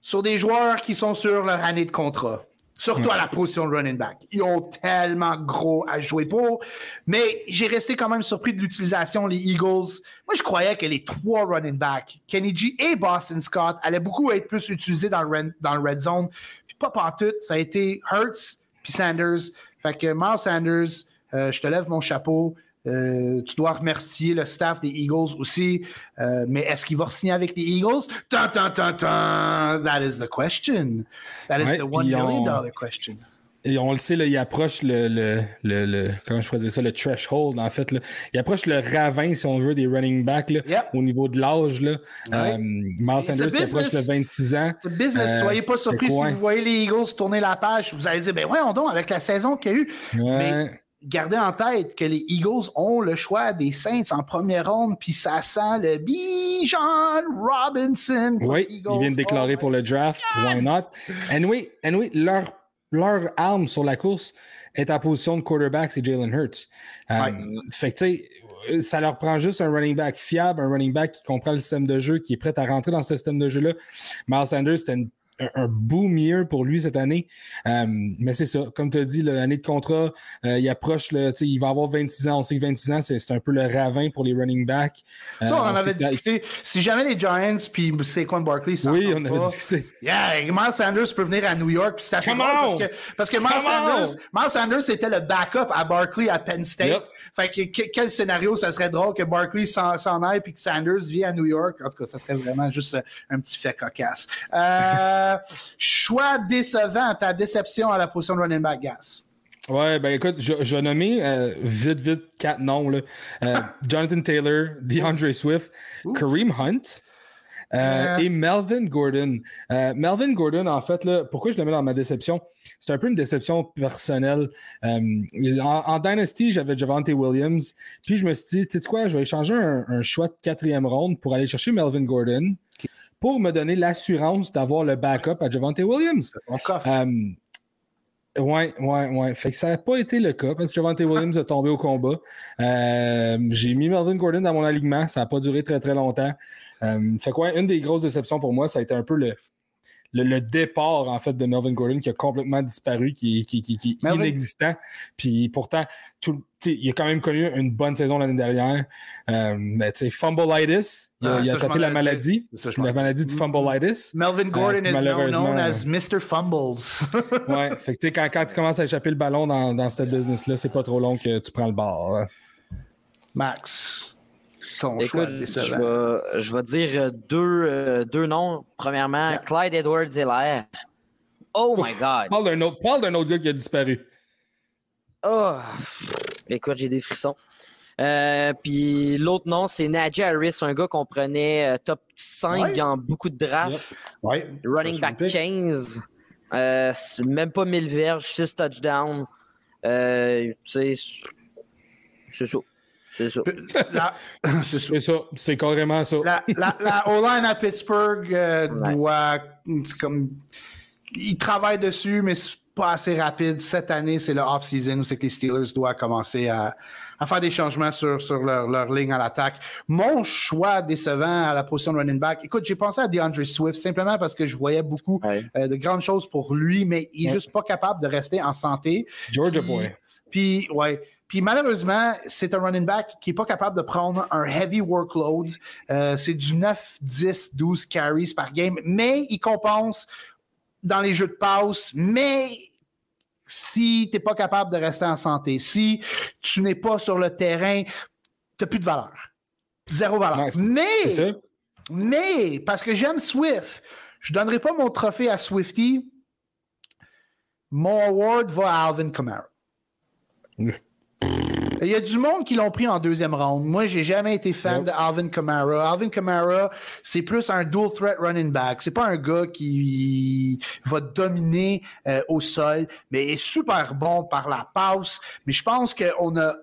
sur des joueurs qui sont sur leur année de contrat. Surtout à la position de running back. Ils ont tellement gros à jouer pour. Mais j'ai resté quand même surpris de l'utilisation, les Eagles. Moi, je croyais que les trois running backs, Kenny G et Boston Scott, allaient beaucoup être plus utilisés dans le, dans le red zone. Puis pas tout, ça a été Hurts puis Sanders. Fait que Miles Sanders, euh, je te lève mon chapeau. Euh, tu dois remercier le staff des Eagles aussi. Euh, mais est-ce qu'il va signer avec les Eagles? Tan, tan, tan, tan. That is the question. That is the one million dollar question. Et on le sait, là, il approche le, le, le, comment je pourrais dire ça, le threshold, en fait. Là. Il approche le ravin, si on veut, des running backs au niveau de l'âge. Là. Euh, Miles Sanders approche le 26 ans. C'est business. Soyez pas surpris si vous voyez les Eagles tourner la page. Vous allez dire, ben ouais, on donc, avec la saison qu'il y a eu. Mais gardez en tête que les Eagles ont le choix des Saints en première ronde, puis ça sent le Bijan Robinson. Oui, ils viennent déclarer pour le draft. Why not? Anyway, anyway leur, leur arme sur la course est en position de quarterback, c'est Jalen Hurts. Euh, fait que, tu sais, ça leur prend juste un running back fiable, un running back qui comprend le système de jeu, qui est prêt à rentrer dans ce système de jeu-là. Miles Sanders, c'était une un, boom year pour lui cette année. Euh, mais c'est ça, comme tu as dit, l'année de contrat, euh, il approche, le, il va avoir 26 ans. On sait que 26 ans, c'est un peu le ravin pour les running backs. ça, on, euh, en avait discuté. Si jamais les Giants puis Saquon Barkley Oui, on avait discuté. Yeah, Miles Sanders peut venir à New York. Puis c'est assez parce que, parce que Miles, Sanders, Miles Sanders, c'était le backup à Barkley à Penn State. Fait que quel scénario? Ça serait drôle que Barkley s'en aille puis que Sanders vienne à New York. En tout cas, ça serait vraiment juste un petit fait cocasse. Euh, choix décevant, ta déception à la position de running back gas. Ouais, ben écoute, je, je nommé euh, vite, vite quatre noms. Là. Euh, Jonathan Taylor, DeAndre Swift, Kareem Hunt euh, et Melvin Gordon. Melvin Gordon, en fait, là, pourquoi je le mets dans ma déception? C'est un peu une déception personnelle. En, Dynasty, j'avais Javante Williams. Puis je me suis dit, tu sais quoi, je vais échanger un, un, choix de quatrième ronde pour aller chercher Melvin Gordon pour me donner l'assurance d'avoir le backup à Javante Williams. Oui, ouais, ouais, ouais. Fait que ça n'a pas été le cas parce que Javante Williams a tombé au combat. Euh, j'ai mis Melvin Gordon dans mon alignement. Ça n'a pas duré très, très longtemps. Euh, fait quoi, une des grosses déceptions pour moi, ça a été un peu le, le, départ en fait de Melvin Gordon qui a complètement disparu, qui, qui, qui, qui est inexistant. Puis pourtant, tout, il a quand même connu une bonne saison l'année dernière. Euh, mais tu sais, fumbleitis, il a, ah, il a attrapé la maladie, la maladie du fumbleitis. Melvin euh, Gordon is now known as Mr. Fumbles. ouais, fait que tu sais, quand, quand tu commences à échapper le ballon dans, dans ce business-là, c'est pas trop long que tu prends le bord. Max. Écoute, je vais, dire euh, deux, euh, deux noms. Premièrement, Clyde Edwards Hilaire. Oh my God! Parle d'un autre, parle d'un autre gars qui a disparu. Oh! Écoute, j'ai des frissons. Euh, puis l'autre nom, c'est Najee Harris, un gars qu'on prenait top 5 dans beaucoup de drafts. Running back 15. même pas 1000 verges, 6 touchdowns. c'est ça. C'est ça. c'est ça. C'est carrément ça. La, la, O-line à Pittsburgh euh, doit. Comme, ils travaillent dessus, mais c'est pas assez rapide. Cette année, c'est le off-season où c'est que les Steelers doivent commencer à, à faire des changements sur, sur leur, leur ligne à l'attaque. Mon choix décevant à la position de running back, écoute, j'ai pensé à DeAndre Swift simplement parce que je voyais beaucoup euh, de grandes choses pour lui, mais il est juste pas capable de rester en santé. Georgia Boy. Puis, ouais. Puis malheureusement, c'est un running back qui n'est pas capable de prendre un heavy workload. Euh, c'est du 9, 10, 12 carries par game, mais il compense dans les jeux de passe. Mais si tu n'es pas capable de rester en santé, si tu n'es pas sur le terrain, tu n'as plus de valeur. Zéro valeur. mais, mais, parce que j'aime Swift, je ne donnerai pas mon trophée à Swifty. Mon award va à Alvin Kamara. Il y a du monde qui l'ont pris en deuxième round. Moi, j'ai jamais été fan de Alvin Kamara. Alvin Kamara, c'est plus un dual threat running back. C'est pas un gars qui va dominer euh, au sol, mais il est super bon par la passe. Mais je pense qu'on a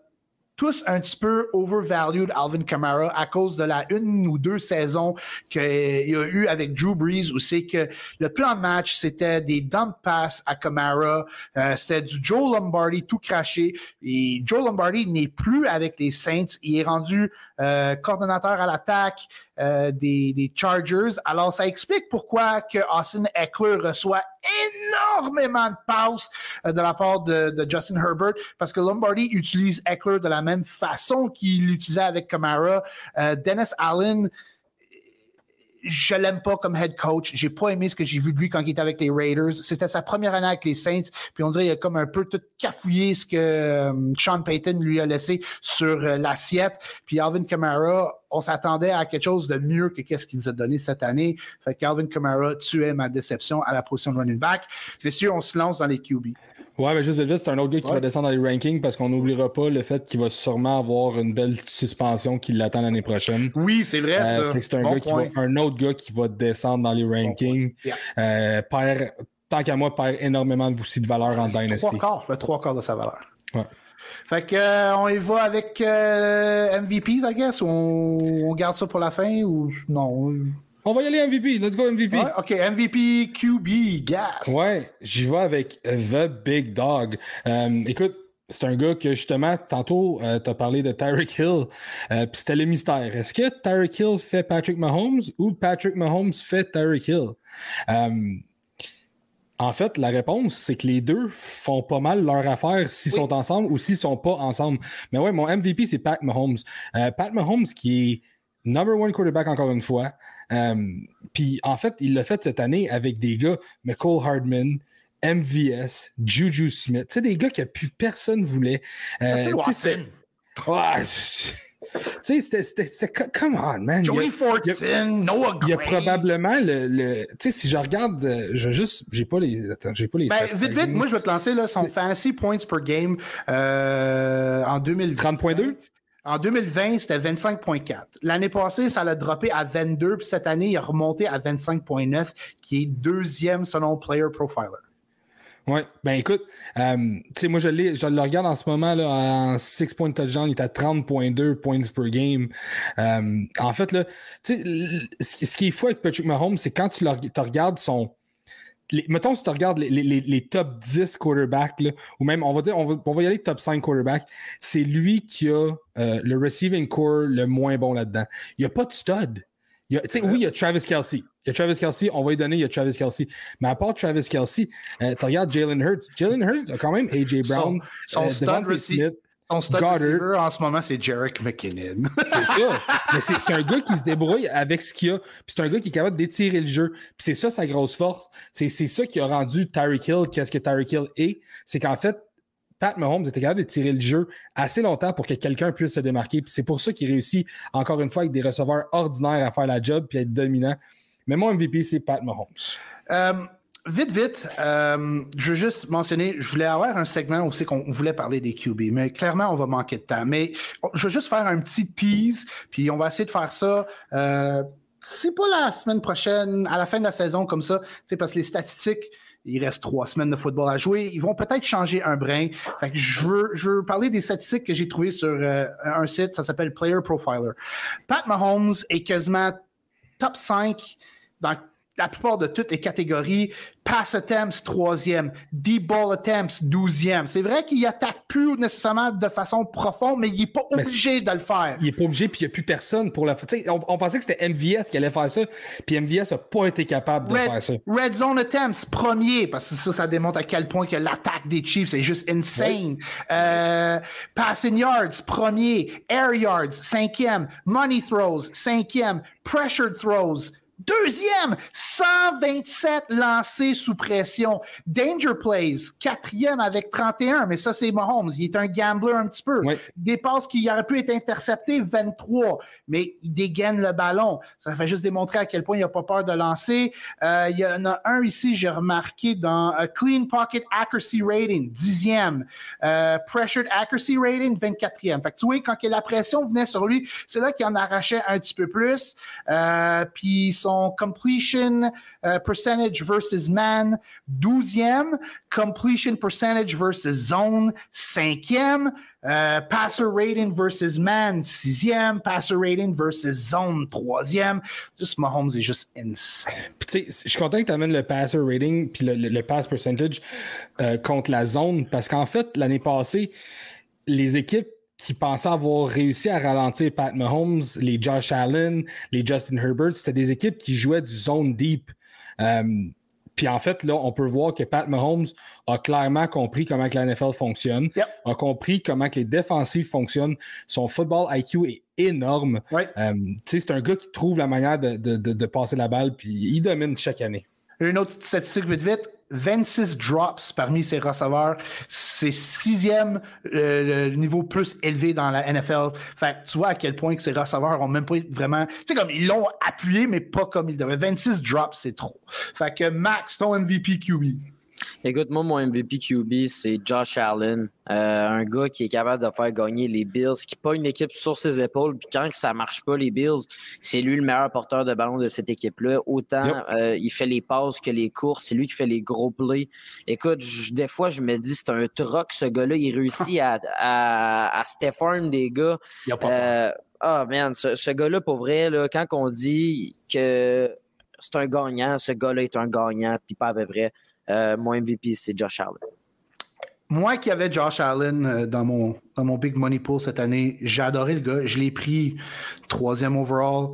tous un petit peu overvalued Alvin Kamara à cause de la une ou deux saisons qu'il y a eu avec Drew Brees où c'est que le plan de match, c'était des dump passes à Kamara, euh, c'était du Joe Lombardi tout craché. Et Joe Lombardi n'est plus avec les Saints. Il est rendu euh, coordonnateur à l'attaque euh, des, des, Chargers. Alors, ça explique pourquoi que Austin Eckler reçoit énormément de passes euh, de la part de, de, Justin Herbert parce que Lombardi utilise Eckler de la même façon qu'il l'utilisait avec Kamara. Dennis Allen je l'aime pas comme head coach. J'ai pas aimé ce que j'ai vu de lui quand il était avec les Raiders. C'était sa première année avec les Saints. Puis on dirait qu'il a comme un peu tout cafouillé ce que euh, Sean Payton lui a laissé sur euh, l'assiette. Puis Alvin Kamara, on s'attendait à quelque chose de mieux que qu'est-ce qu'il nous a donné cette année. Fait qu'Alvin Kamara tuait ma déception à la position de running back. C'est sûr, on se lance dans les QB. Ouais, mais juste vite, c'est un autre gars qui va descendre dans les rankings parce qu'on n'oubliera pas le fait qu'il va sûrement avoir une belle suspension qui l'attend l'année prochaine. Oui, c'est vrai, euh, ça. C'est un, un, autre gars qui va descendre dans les rankings. Euh, tant qu'à moi, perd énormément aussi de valeur en Dynasty. Trois quarts, le trois quarts de sa valeur. Ouais. Fait que euh, on y va avec MVPs, I guess, ou on, on, garde ça pour la fin ou non? On va y aller MVP. Let's go MVP. OK, MVP QB, gas. Ouais, j'y vais avec The Big Dog. Euh, écoute, c'est un gars que justement, tantôt, euh, tu as parlé de Tyreek Hill, puis c'était le mystère. Est-ce que Tyreek Hill fait Patrick Mahomes ou Patrick Mahomes fait Tyreek Hill? En fait, la réponse, c'est que les deux font pas mal leur affaire s'ils sont ensemble ou s'ils sont pas ensemble. Mais ouais, mon MVP, c'est Pat Mahomes. Euh, Pat Mahomes, qui est number one quarterback encore une fois. Euh, puis en fait, il l'a fait cette année avec des gars, McCall Hardman, MVS, Juju Smith. C'est des gars que plus personne voulait. Euh, c'est tu sais, c'était. Come on, man. Joey Fortson, Noah Gray. Il y a probablement le. tu sais, si je regarde, euh, je juste. J'ai pas les. Attends, j'ai pas les. Ben, vite, vite, moi, je vais te lancer là, son fantasy points per game euh, en 2020. 30.2? En 2020, c'était 25.4. L'année passée, ça l'a droppé à 22, puis cette année, il a remonté à 25.9, qui est deuxième selon Player Profiler. Oui, ben écoute, euh, tu sais, moi je, le regarde en ce moment là, en 6 points de touchdown, il est à 30.2 points per game. Euh, en fait, là, ce qui est fou avec Patrick Mahomes, c'est quand tu le, regardes son. Mettons, si tu regardes les, les, les, top 10 quarterbacks, là, ou même, on va dire, on va, on va y aller top 5 quarterbacks, c'est lui qui a euh, le receiving core le moins bon là-dedans. Il n'y a pas de stud. Il y a, oui, il y a Travis Kelsey. Il y a Travis Kelsey, on va lui donner, il y a Travis Kelsey. Mais à part Travis Kelsey, euh, tu regardes Jalen Hurts. Jalen Hurts a quand même A.J. Brown, son, son euh, stud. Son receiver en ce moment, c'est Jarek McKinnon. c'est ça. Mais c'est un gars qui se débrouille avec ce qu'il a. Puis c'est un gars qui est capable d'étirer le jeu. Puis c'est ça sa grosse force. C'est ça qui a rendu Tyreek Hill qu'est-ce que Tyreek Hill est. C'est qu'en fait, Pat Mahomes était capable de tirer le jeu assez longtemps pour que quelqu'un puisse se démarquer. Puis c'est pour ça qu'il réussit, encore une fois, avec des receveurs ordinaires à faire la job puis être dominant. Mais mon MVP, c'est Pat Mahomes. Euh, vite, vite, euh, je veux juste mentionner, je voulais avoir un segment aussi qu'on voulait parler des QB, mais clairement, on va manquer de temps. Mais je veux juste faire un petit tease, puis on va essayer de faire ça. Euh, c'est pas la semaine prochaine, à la fin de la saison, comme ça, parce que les statistiques, il reste trois semaines de football à jouer. Ils vont peut-être changer un brin. Fait que je veux, je veux parler des statistiques que j'ai trouvées sur euh, un site, ça s'appelle Player Profiler. Pat Mahomes est quasiment top 5 dans la plupart de toutes les catégories. Pass attempts, troisième. Deep ball attempts, douzième. C'est vrai qu'il attaque plus nécessairement de façon profonde, mais il n'est pas obligé de le faire. Il n'est pas obligé, puis il n'y a plus personne pour le faire. On, on, pensait que c'était MVS qui allait faire ça, puis MVS n'a pas été capable de faire ça. Red zone attempts, premier, parce que ça, ça démontre à quel point que l'attaque des Chiefs est juste insane. Euh, passing yards, premier. Air yards, cinquième. Money throws, cinquième. Pressured throws, Deuxième, 127 lancés sous pression. Danger plays, quatrième avec 31, mais ça, c'est Mahomes. Il est un gambler un petit peu. Des passes qui aurait pu être interceptées, 23, mais il dégaine le ballon. Ça fait juste démontrer à quel point il n'a pas peur de lancer. Euh, il y en a un ici, j'ai remarqué dans euh, Clean Pocket Accuracy Rating, dixième. Euh, pressured Accuracy Rating, 24e. Fait que tu vois, quand la pression venait sur lui, c'est là qu'il en arrachait un petit peu plus. Puis son completion uh, percentage versus man, 12e, completion percentage versus zone, 5e, uh, passer rating versus man, 6e, passer rating versus zone, 3e. Just Mahomes est juste insane. je suis content que tu amènes le passer rating puis le, le, pass percentage euh, contre la zone parce qu'en fait, l'année passée, les équipes qui pensaient avoir réussi à ralentir Pat Mahomes, les Josh Allen, les Justin Herbert, c'était des équipes qui jouaient du zone deep. Euh, puis en fait, là, on peut voir que Pat Mahomes a clairement compris comment que la NFL fonctionne, a compris comment que les défensifs fonctionnent. Son football IQ est énorme. Euh, c'est un gars qui trouve la manière de, de, de passer la balle, puis il domine chaque année. Une autre statistique vite vite. 26 drops parmi ses receveurs. C'est sixième euh, niveau plus élevé dans la NFL. Fait tu vois à quel point que ses receveurs ont même pas vraiment. Tu sais, comme ils l'ont appuyé, mais pas comme ils devaient. 26 drops, c'est trop. Fait que Max, ton MVP QB. Écoute, moi, mon MVP QB, c'est Josh Allen. Euh, un gars qui est capable de faire gagner les Bills, qui pas une équipe sur ses épaules. Puis quand ça marche pas, les Bills, c'est lui le meilleur porteur de ballon de cette équipe-là. Autant euh, il fait les passes que les courses. C'est lui qui fait les gros plays. Écoute, des fois, je me dis, c'est un truc, ce gars-là. Il réussit à, à, à des gars. Euh, ah, man, ce, ce gars-là, pour vrai, là, quand on dit que c'est un gagnant, ce gars-là est un gagnant, puis pas à peu près. Euh, mon MVP, c'est Josh Allen. moi qui avais Josh Allen euh, dans mon, Big Money Pool cette année, j'ai le gars. Je l'ai pris troisième overall.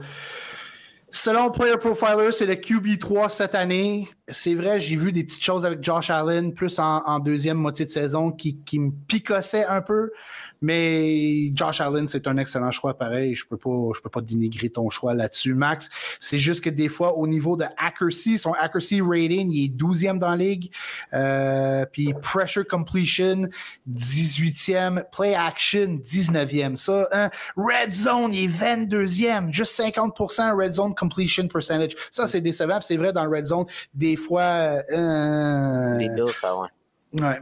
Selon Player Profiler, c'est le QB3 cette année. C'est vrai, j'ai vu des petites choses avec Josh Allen, plus en, deuxième moitié de saison, qui, qui me picossaient un peu. Mais Josh Allen, c'est un excellent choix, pareil. Je peux pas, je peux pas dénigrer ton choix là-dessus, Max. C'est juste que des fois, au niveau de accuracy, son accuracy rating, il est 12e dans la ligue. Euh, puis pressure completion, 18e. Play action, 19e. Ça, hein? Red zone, il est 22e. Juste 50% red zone completion percentage. Ça, c'est décevant. C'est vrai dans le red zone. Des fois... Euh, Les Bills, ça, ouais.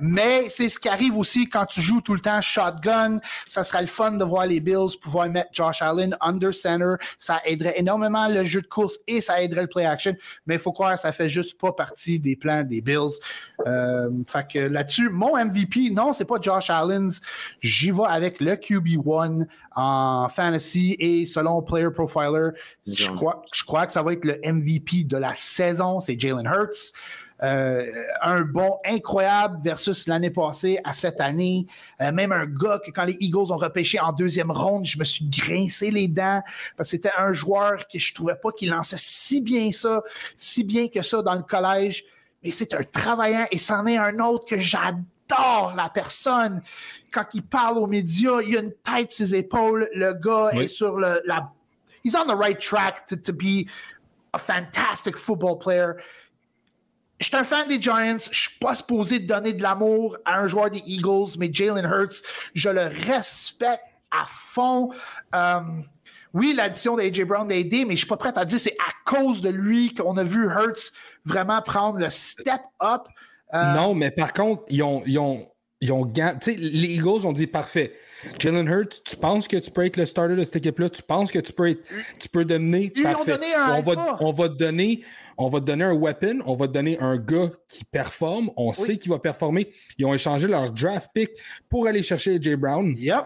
Mais c'est ce qui arrive aussi quand tu joues tout le temps shotgun. Ça sera le fun de voir les Bills pouvoir mettre Josh Allen under center. Ça aiderait énormément le jeu de course et ça aiderait le play action. Mais il faut croire ça fait juste pas partie des plans des Bills. Euh, fait que là-dessus, mon MVP, non, c'est pas Josh Allen. J'y vais avec le QB1 en fantasy et selon Player Profiler, je crois, je crois que ça va être le MVP de la saison. C'est Jalen Hurts. Euh, un bon incroyable versus l'année passée à cette année. Euh, même un gars que quand les Eagles ont repêché en deuxième ronde, je me suis grincé les dents parce que c'était un joueur que je trouvais pas qu'il lançait si bien ça, si bien que ça dans le collège. Mais c'est un travaillant et c'en est un autre que j'adore la personne. Quand il parle aux médias, il a une tête sur ses épaules. Le gars est sur le, la. He's on the right track to, to be a fantastic football player je suis un fan des Giants. Je suis pas supposé donner de l'amour à un joueur des Eagles, mais Jalen Hurts, je le respecte à fond. Euh, oui, l'addition d'AJ Brown l'a aidé, mais je suis pas prêt à dire c'est à cause de lui qu'on a vu Hurts vraiment prendre le step up. Euh, non, mais par contre, ils ont, ils ont, ils ont sais, les Eagles ont dit parfait. Jalen Hurts, tu penses que tu peux être le starter de cette équipe-là? Tu penses que tu peux être, tu peux devenir parfait. on, va, on, va, te donner, on va te donner un weapon, on va te donner un gars qui performe, on sait qu'il va performer. Ils ont échangé leur draft pick pour aller chercher Jay Brown. Yep.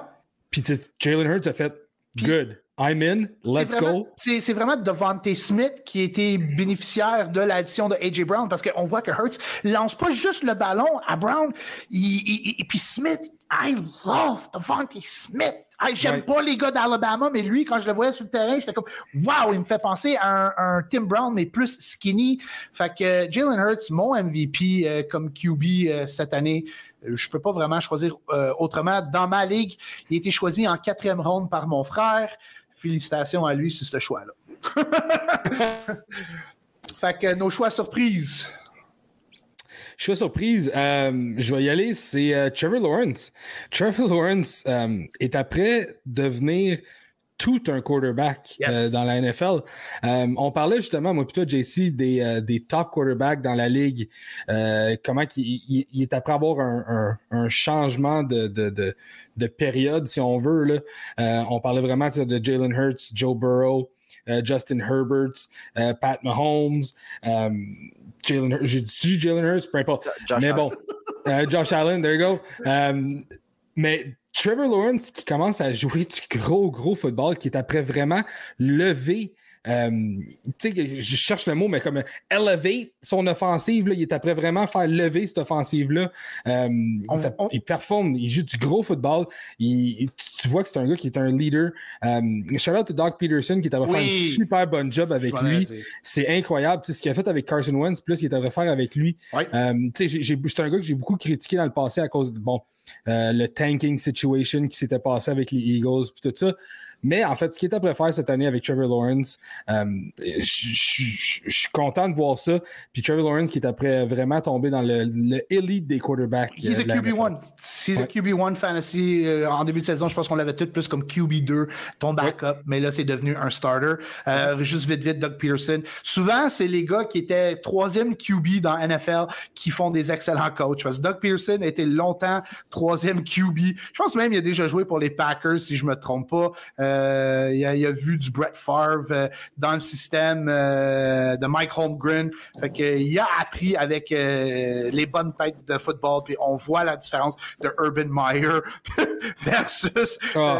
Puis Jalen Hurts a fait good. I'm in, let's go. C'est vraiment Devontae Smith qui a été bénéficiaire de l'addition de A.J. Brown parce qu'on voit que Hurts lance pas juste le ballon à Brown. Et puis Smith, I love Devontae Smith. J'aime pas les gars d'Alabama, mais lui, quand je le voyais sur le terrain, j'étais comme Wow, il me fait penser à un, Tim Brown, mais plus skinny. Fait que Jalen Hurts, mon MVP euh, comme QB euh, cette année, euh, je peux pas vraiment choisir autrement. Dans ma ligue, il a été choisi en quatrième ronde par mon frère félicitations à lui sur ce choix-là. fait que nos choix surprises. Choix surprise, euh, je vais y aller, c'est euh, Trevor Lawrence. Trevor Lawrence euh, est après devenir tout un quarterback dans la NFL. on parlait justement, moi plutôt JC, des, des top quarterbacks dans la ligue. comment il, est après avoir un, changement de, de période, si on veut. Là. Euh, on parlait vraiment de Jalen Hurts, Joe Burrow, euh, Justin Herbert, euh, Pat Mahomes, Jalen J'ai dit Jalen Hurts, peu importe. mais bon, Josh Allen, there you go. mais Trevor Lawrence qui commence à jouer du gros, gros football, qui est après vraiment levé euh, tu sais, je cherche le mot, mais comme elevate son offensive, là, il est après vraiment faire lever cette offensive-là. Euh, il performe, il joue du gros football. Il, tu, vois que c'est un gars qui est un leader. Euh, shout out to Doc Peterson qui t'a fait un super bon job avec lui. C'est incroyable. ce qu'il a fait avec Carson Wentz, plus qu'il t'a faire avec lui. Euh, c'est un gars que j'ai beaucoup critiqué dans le passé à cause de bon, le tanking situation qui s'était passé avec les Eagles, puis tout ça. Mais en fait, ce qui est à faire cette année avec Trevor Lawrence, euh, je suis content de voir ça. Puis Trevor Lawrence qui est après vraiment tombé dans le, le elite des quarterbacks. He's a QB1. He's a QB1 fantasy. Euh, en début de saison, je pense qu'on l'avait tout plus comme QB2, ton backup. Mais là, c'est devenu un starter. Euh, juste vite, vite, Doug Peterson. Souvent, c'est les gars qui étaient troisième QB dans NFL qui font des excellents coachs. Parce que Doug Peterson a été longtemps troisième QB. Je pense même qu'il a déjà joué pour les Packers, si je me trompe pas. Euh, il, a, vu du Brett Favre euh, dans le système euh, de Mike Holmgren. Fait que, il a appris avec les bonnes têtes de football. Puis on voit la différence de Urban Meyer versus oh.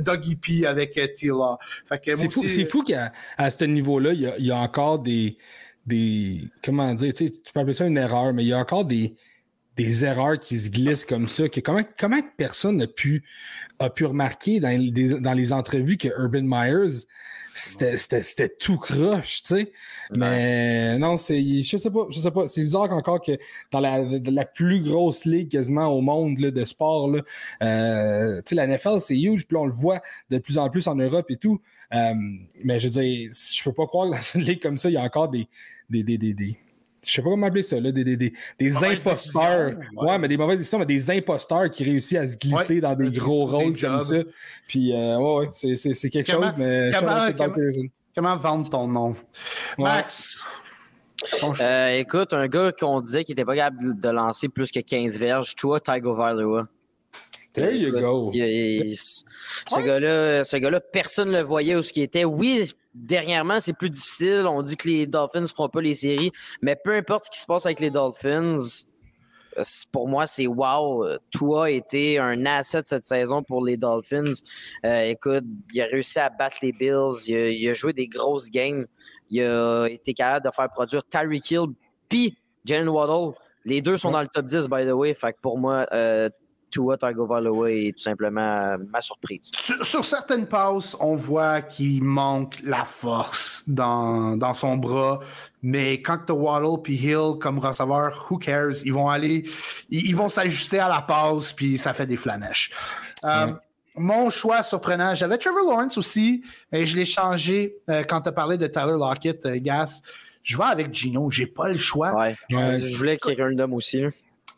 Dougie P avec Tila. C'est fou, fou qu'à à ce niveau-là, il y, a, encore des, des. Comment dire? Tu peux appeler ça une erreur, mais il y a encore des des erreurs qui se glissent comme ça. Que comment, comment personne a pu, a pu remarquer dans, dans les entrevues que Urban Myers c'était tout croche, tu sais. Mais non, c'est. Je sais pas, je sais pas. C'est bizarre encore que dans la, la, plus grosse ligue quasiment au monde de sport, là, euh, tu sais, la NFL, c'est huge, puis on le voit de plus en plus en Europe et tout. Euh, mais je veux dire, je peux pas croire que dans une ligue comme ça, il y a encore des, des, des, des, des je sais pas comment appeler ça, là, des, des, des, imposteurs. Ouais. mais des mauvaises décisions, mais des imposteurs qui réussissent à se glisser dans des gros rôles comme ça. Puis, euh, ouais, ouais, c'est quelque chose, mais comment, comment, comment, vendre ton nom? Max? Euh, écoute, un gars qu'on disait qu'il était pas capable de lancer plus que 15 verges, toi, Tygo Valois. There you go. ce gars-là, ce gars-là, personne ne le voyait où ce qu'il était. Oui, dernièrement, c'est plus difficile. On dit que les Dolphins ne feront pas les séries, mais peu importe ce qui se passe avec les Dolphins, pour moi, c'est wow. Toi a été un asset cette saison pour les Dolphins. Euh, écoute, il a réussi à battre les Bills. Il a, joué des grosses games. Il a été capable de faire produire Tyreek Hill puis Jalen Waddle. Les deux sont dans le top 10, by the way. Fait que pour moi, euh, Tua Tagovailoa est tout simplement euh, ma surprise. Sur, certaines passes, on voit qu'il manque la force dans, dans son bras, mais quand tu as Waddle puis Hill comme receveur, who cares? Ils vont aller, ils, vont s'ajuster à la passe puis ça fait des flamèches. Euh, mon choix surprenant, j'avais Trevor Lawrence aussi, mais je l'ai changé euh, quand tu as parlé de Tyler Lockett, Gas. Je vais avec Gino, j'ai pas le choix. Ouais. Je voulais quelqu'un d'homme aussi.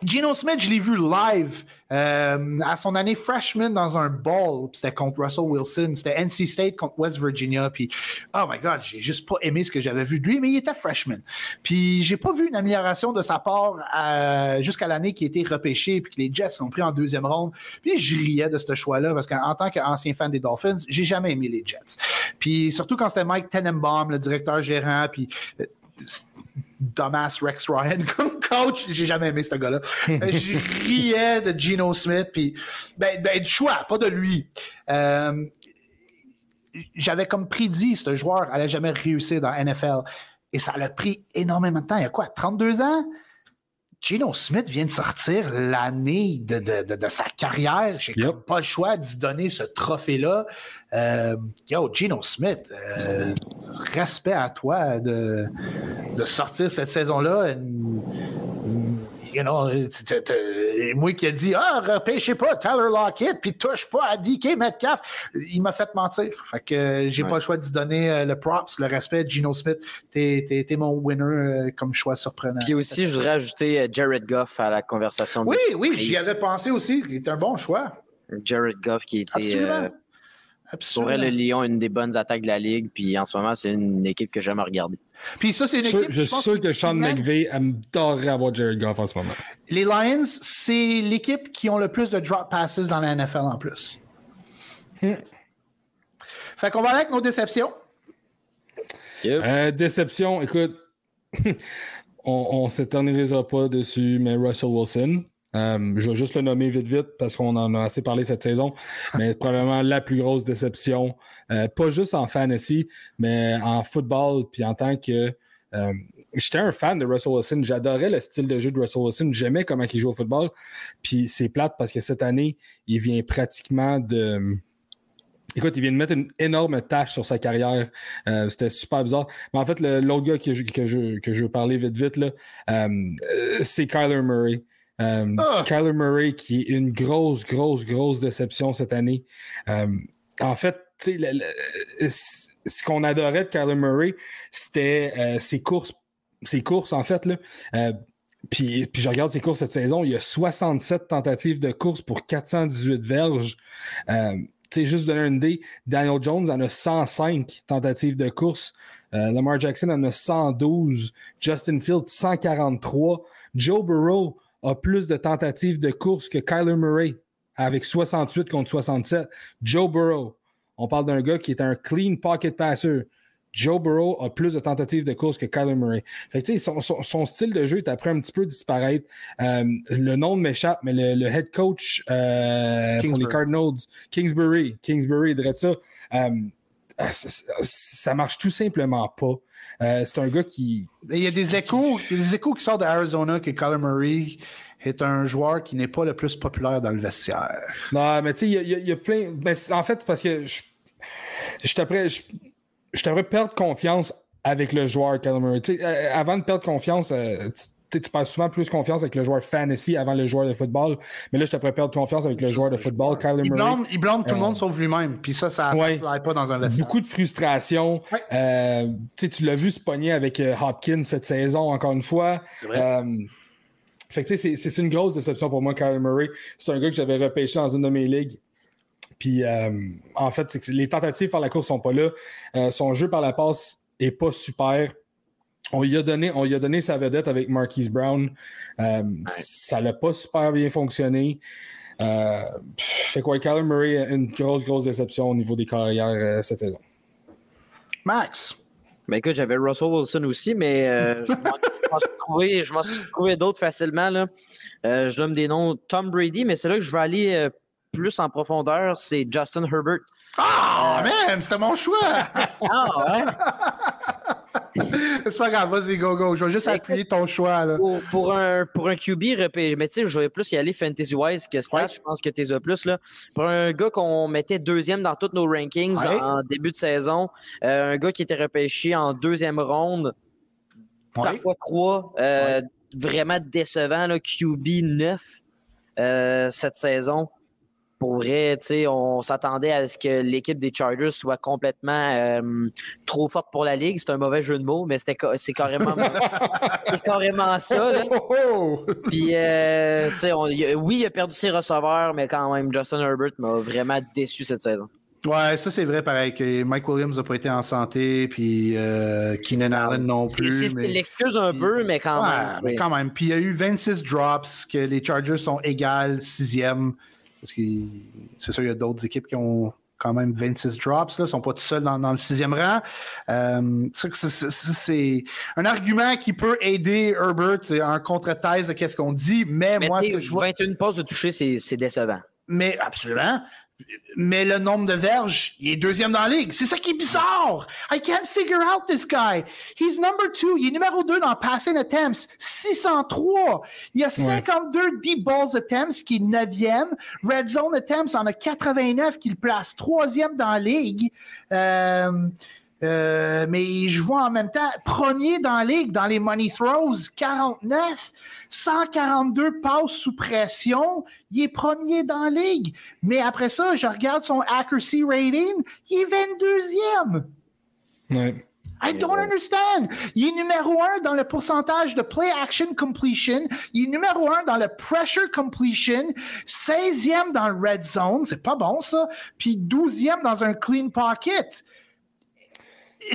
Gino Smith, je l'ai vu live euh, à son année freshman dans un ball. C'était contre Russell Wilson. C'était NC State contre West Virginia. Puis, oh my God, j'ai juste pas aimé ce que j'avais vu de lui, mais il était freshman. Puis, j'ai pas vu une amélioration de sa part euh, jusqu'à l'année qui a été repêché puis que les Jets l'ont pris en deuxième ronde. Puis, je riais de ce choix-là parce qu'en tant qu'ancien fan des Dolphins, j'ai jamais aimé les Jets. Puis, surtout quand c'était Mike Tenenbaum, le directeur gérant. Puis, Thomas Rex Ryan comme coach. J'ai jamais aimé ce gars-là. Euh, je riais de Geno Smith, puis ben, ben, du choix, pas de lui. Euh, j'avais comme prédit ce joueur allait jamais réussir dans NFL. Et ça l'a pris énormément de temps. Il y a quoi, 32 ans? Geno Smith vient de sortir l'année de, sa carrière. J'ai pas le choix d'y donner ce trophée-là. Euh, yo, Geno Smith, euh, respect à toi de, de sortir cette saison-là you know, moi qui ai dit Ah, repêchez pas Tyler Lockett, puis touche pas à DK Metcalf, il m'a fait mentir. Fait que euh, j'ai pas le choix d'y donner euh, le props, le respect. Gino Smith, t'es es, mon winner euh, comme choix surprenant. Puis aussi, je voudrais ajouter Jared Goff à la conversation. Oui, oui, j'y avais pensé aussi. Il est un bon choix. Jared Goff qui était. Pour le Lyon, une des bonnes attaques de la Ligue. Puis en ce moment, c'est une équipe que j'aime regarder. Puis ça, c'est une équipe. Je, suis sûr que Sean McVay adorerait avoir Jared Goff en ce moment. Les Lions, c'est l'équipe qui ont le plus de drop passes dans la NFL en plus. Hmm. Fait qu'on va aller avec nos déceptions. Euh, déception, écoute, on ne s'éternisera pas dessus, mais Russell Wilson. Euh, je vais juste le nommer vite, vite, parce qu'on en a assez parlé cette saison, mais probablement la plus grosse déception, euh, pas juste en fantasy, mais en football, puis en tant que. Euh, j'étais un fan de Russell Wilson, j'adorais le style de jeu de Russell Wilson, j'aimais comment il joue au football, puis c'est plate parce que cette année, il vient pratiquement de. Écoute, il vient de mettre une énorme tâche sur sa carrière. C'était super bizarre. Mais en fait, l'autre gars que je, que, je, que je veux parler vite, vite, c'est Kyler Murray. Euh, ah! Kyler Murray, qui est une grosse, grosse, grosse déception cette année. Euh, en fait, ce qu'on adorait de Kyler Murray, c'était euh, ses courses. Ses courses, en fait, là. Puis, puis, je regarde ses courses cette saison, il y a 67 tentatives de course pour 418 verges. tu sais, juste donner une idée, Daniel Jones en a 105 tentatives de course. Lamar Jackson en a 112. Justin Fields, 143. Joe Burrow a plus de tentatives de course que Kyler Murray avec 68 contre 67. Joe Burrow, on parle d'un gars qui est un clean pocket passer. Joe Burrow a plus de tentatives de course que Kyler Murray. Fait que, son, son, style de jeu est après un petit peu disparaître. Euh, le nom m'échappe, mais le, head coach euh, pour les Cardinals, Kingsbury, Kingsbury, dirait ça, euh, ça, ça marche tout simplement pas. Euh, c'est un gars qui. Il y a des échos, il y a des échos qui sortent d'Arizona que Kyler Murray est un joueur qui n'est pas le plus populaire dans le vestiaire. Non, mais tu sais, il, y, a plein. Ben, en fait, parce que je, je t'apprends je, perdre confiance avec le joueur Kyler Murray. Euh, avant de perdre confiance, euh, tu perds souvent plus confiance avec le joueur fantasy avant le joueur de football. Mais là, je t'apprends perdre confiance avec le joueur de football, Kyler il Murray. il blâme tout le monde euh, sauf lui-même. Puis ça, ça ne pas dans un vestiaire. Beaucoup de frustration. tu l'as vu se pogner avec Hopkins cette saison, encore une fois. C'est vrai. Fait que c'est une grosse déception pour moi, Kyler Murray. C'est un gars que j'avais repêché dans une de mes ligues. Puis euh, en fait, c'est que les tentatives par la course sont pas là. Euh, son jeu par la passe est pas super. On lui a donné, on a donné sa vedette avec Marquise Brown. Euh, ça n'a pas super bien fonctionné. fait quoi, Kyler Murray, une grosse, grosse déception au niveau des carrières cette saison. Max? Ben écoute, j'avais Russell Wilson aussi, mais euh, je m'en suis trouvé, d'autres facilement. Là. Euh, je donne des noms Tom Brady, mais c'est là que je vais aller euh, plus en profondeur, c'est Justin Herbert. Ah, man, c'était mon choix! ah, ouais? c'est pas grave, vas-y, go, go. Je vais juste appuyer ton choix. Là. Pour, un, pour un QB, mais tu sais, je vais plus y aller fantasy-wise que stats. Je pense que tu as plus. Là. Pour un gars qu'on mettait deuxième dans tous nos rankings en début de saison, euh, un gars qui était repêché en deuxième ronde, parfois trois, euh, vraiment décevant, là, QB 9 euh, cette saison pour vrai, on s'attendait à ce que l'équipe des Chargers soit complètement euh, trop forte pour la ligue. C'est un mauvais jeu de mots, mais c'est carrément, carrément ça. Puis, euh, oui, il a perdu ses receveurs, mais quand même, Justin Herbert m'a vraiment déçu cette saison. Ouais, ça c'est vrai, pareil, que Mike Williams n'a pas été en santé, puis euh, Keenan Allen non plus. C'est l'excuse un peu, mais quand même. Mais quand même. Puis il y a eu 26 drops, que les Chargers sont égales, sixième. Parce que c'est sûr, il y a d'autres équipes qui ont quand même 26 drops, ils ne sont pas tout seuls dans, le sixième rang. Euh, c'est un argument qui peut aider Herbert en contre-thèse de qu'est-ce qu'on dit, mais, moi, ce que je vois... 21 passes de toucher, c'est décevant. Mais absolument mais le nombre de verges, il est deuxième dans la ligue. C'est ça qui est bizarre. I can't figure out this guy. He's number two. Il est numéro deux dans passing attempts. 603. Il y a 52 deep balls attempts qui est neuvième. Red zone attempts en a 89 qui le place troisième dans la ligue. Euh, euh, mais je vois en même temps premier dans la ligue dans les money throws, 49, 142 passes sous pression, il est premier dans la ligue. Mais après ça, je regarde son accuracy rating, il est 22e. Ouais. I don't understand. Il est numéro un dans le pourcentage de play action completion. Il est numéro un dans le pressure completion. 16e dans le red zone. C'est pas bon, ça. Puis 12e dans un clean pocket.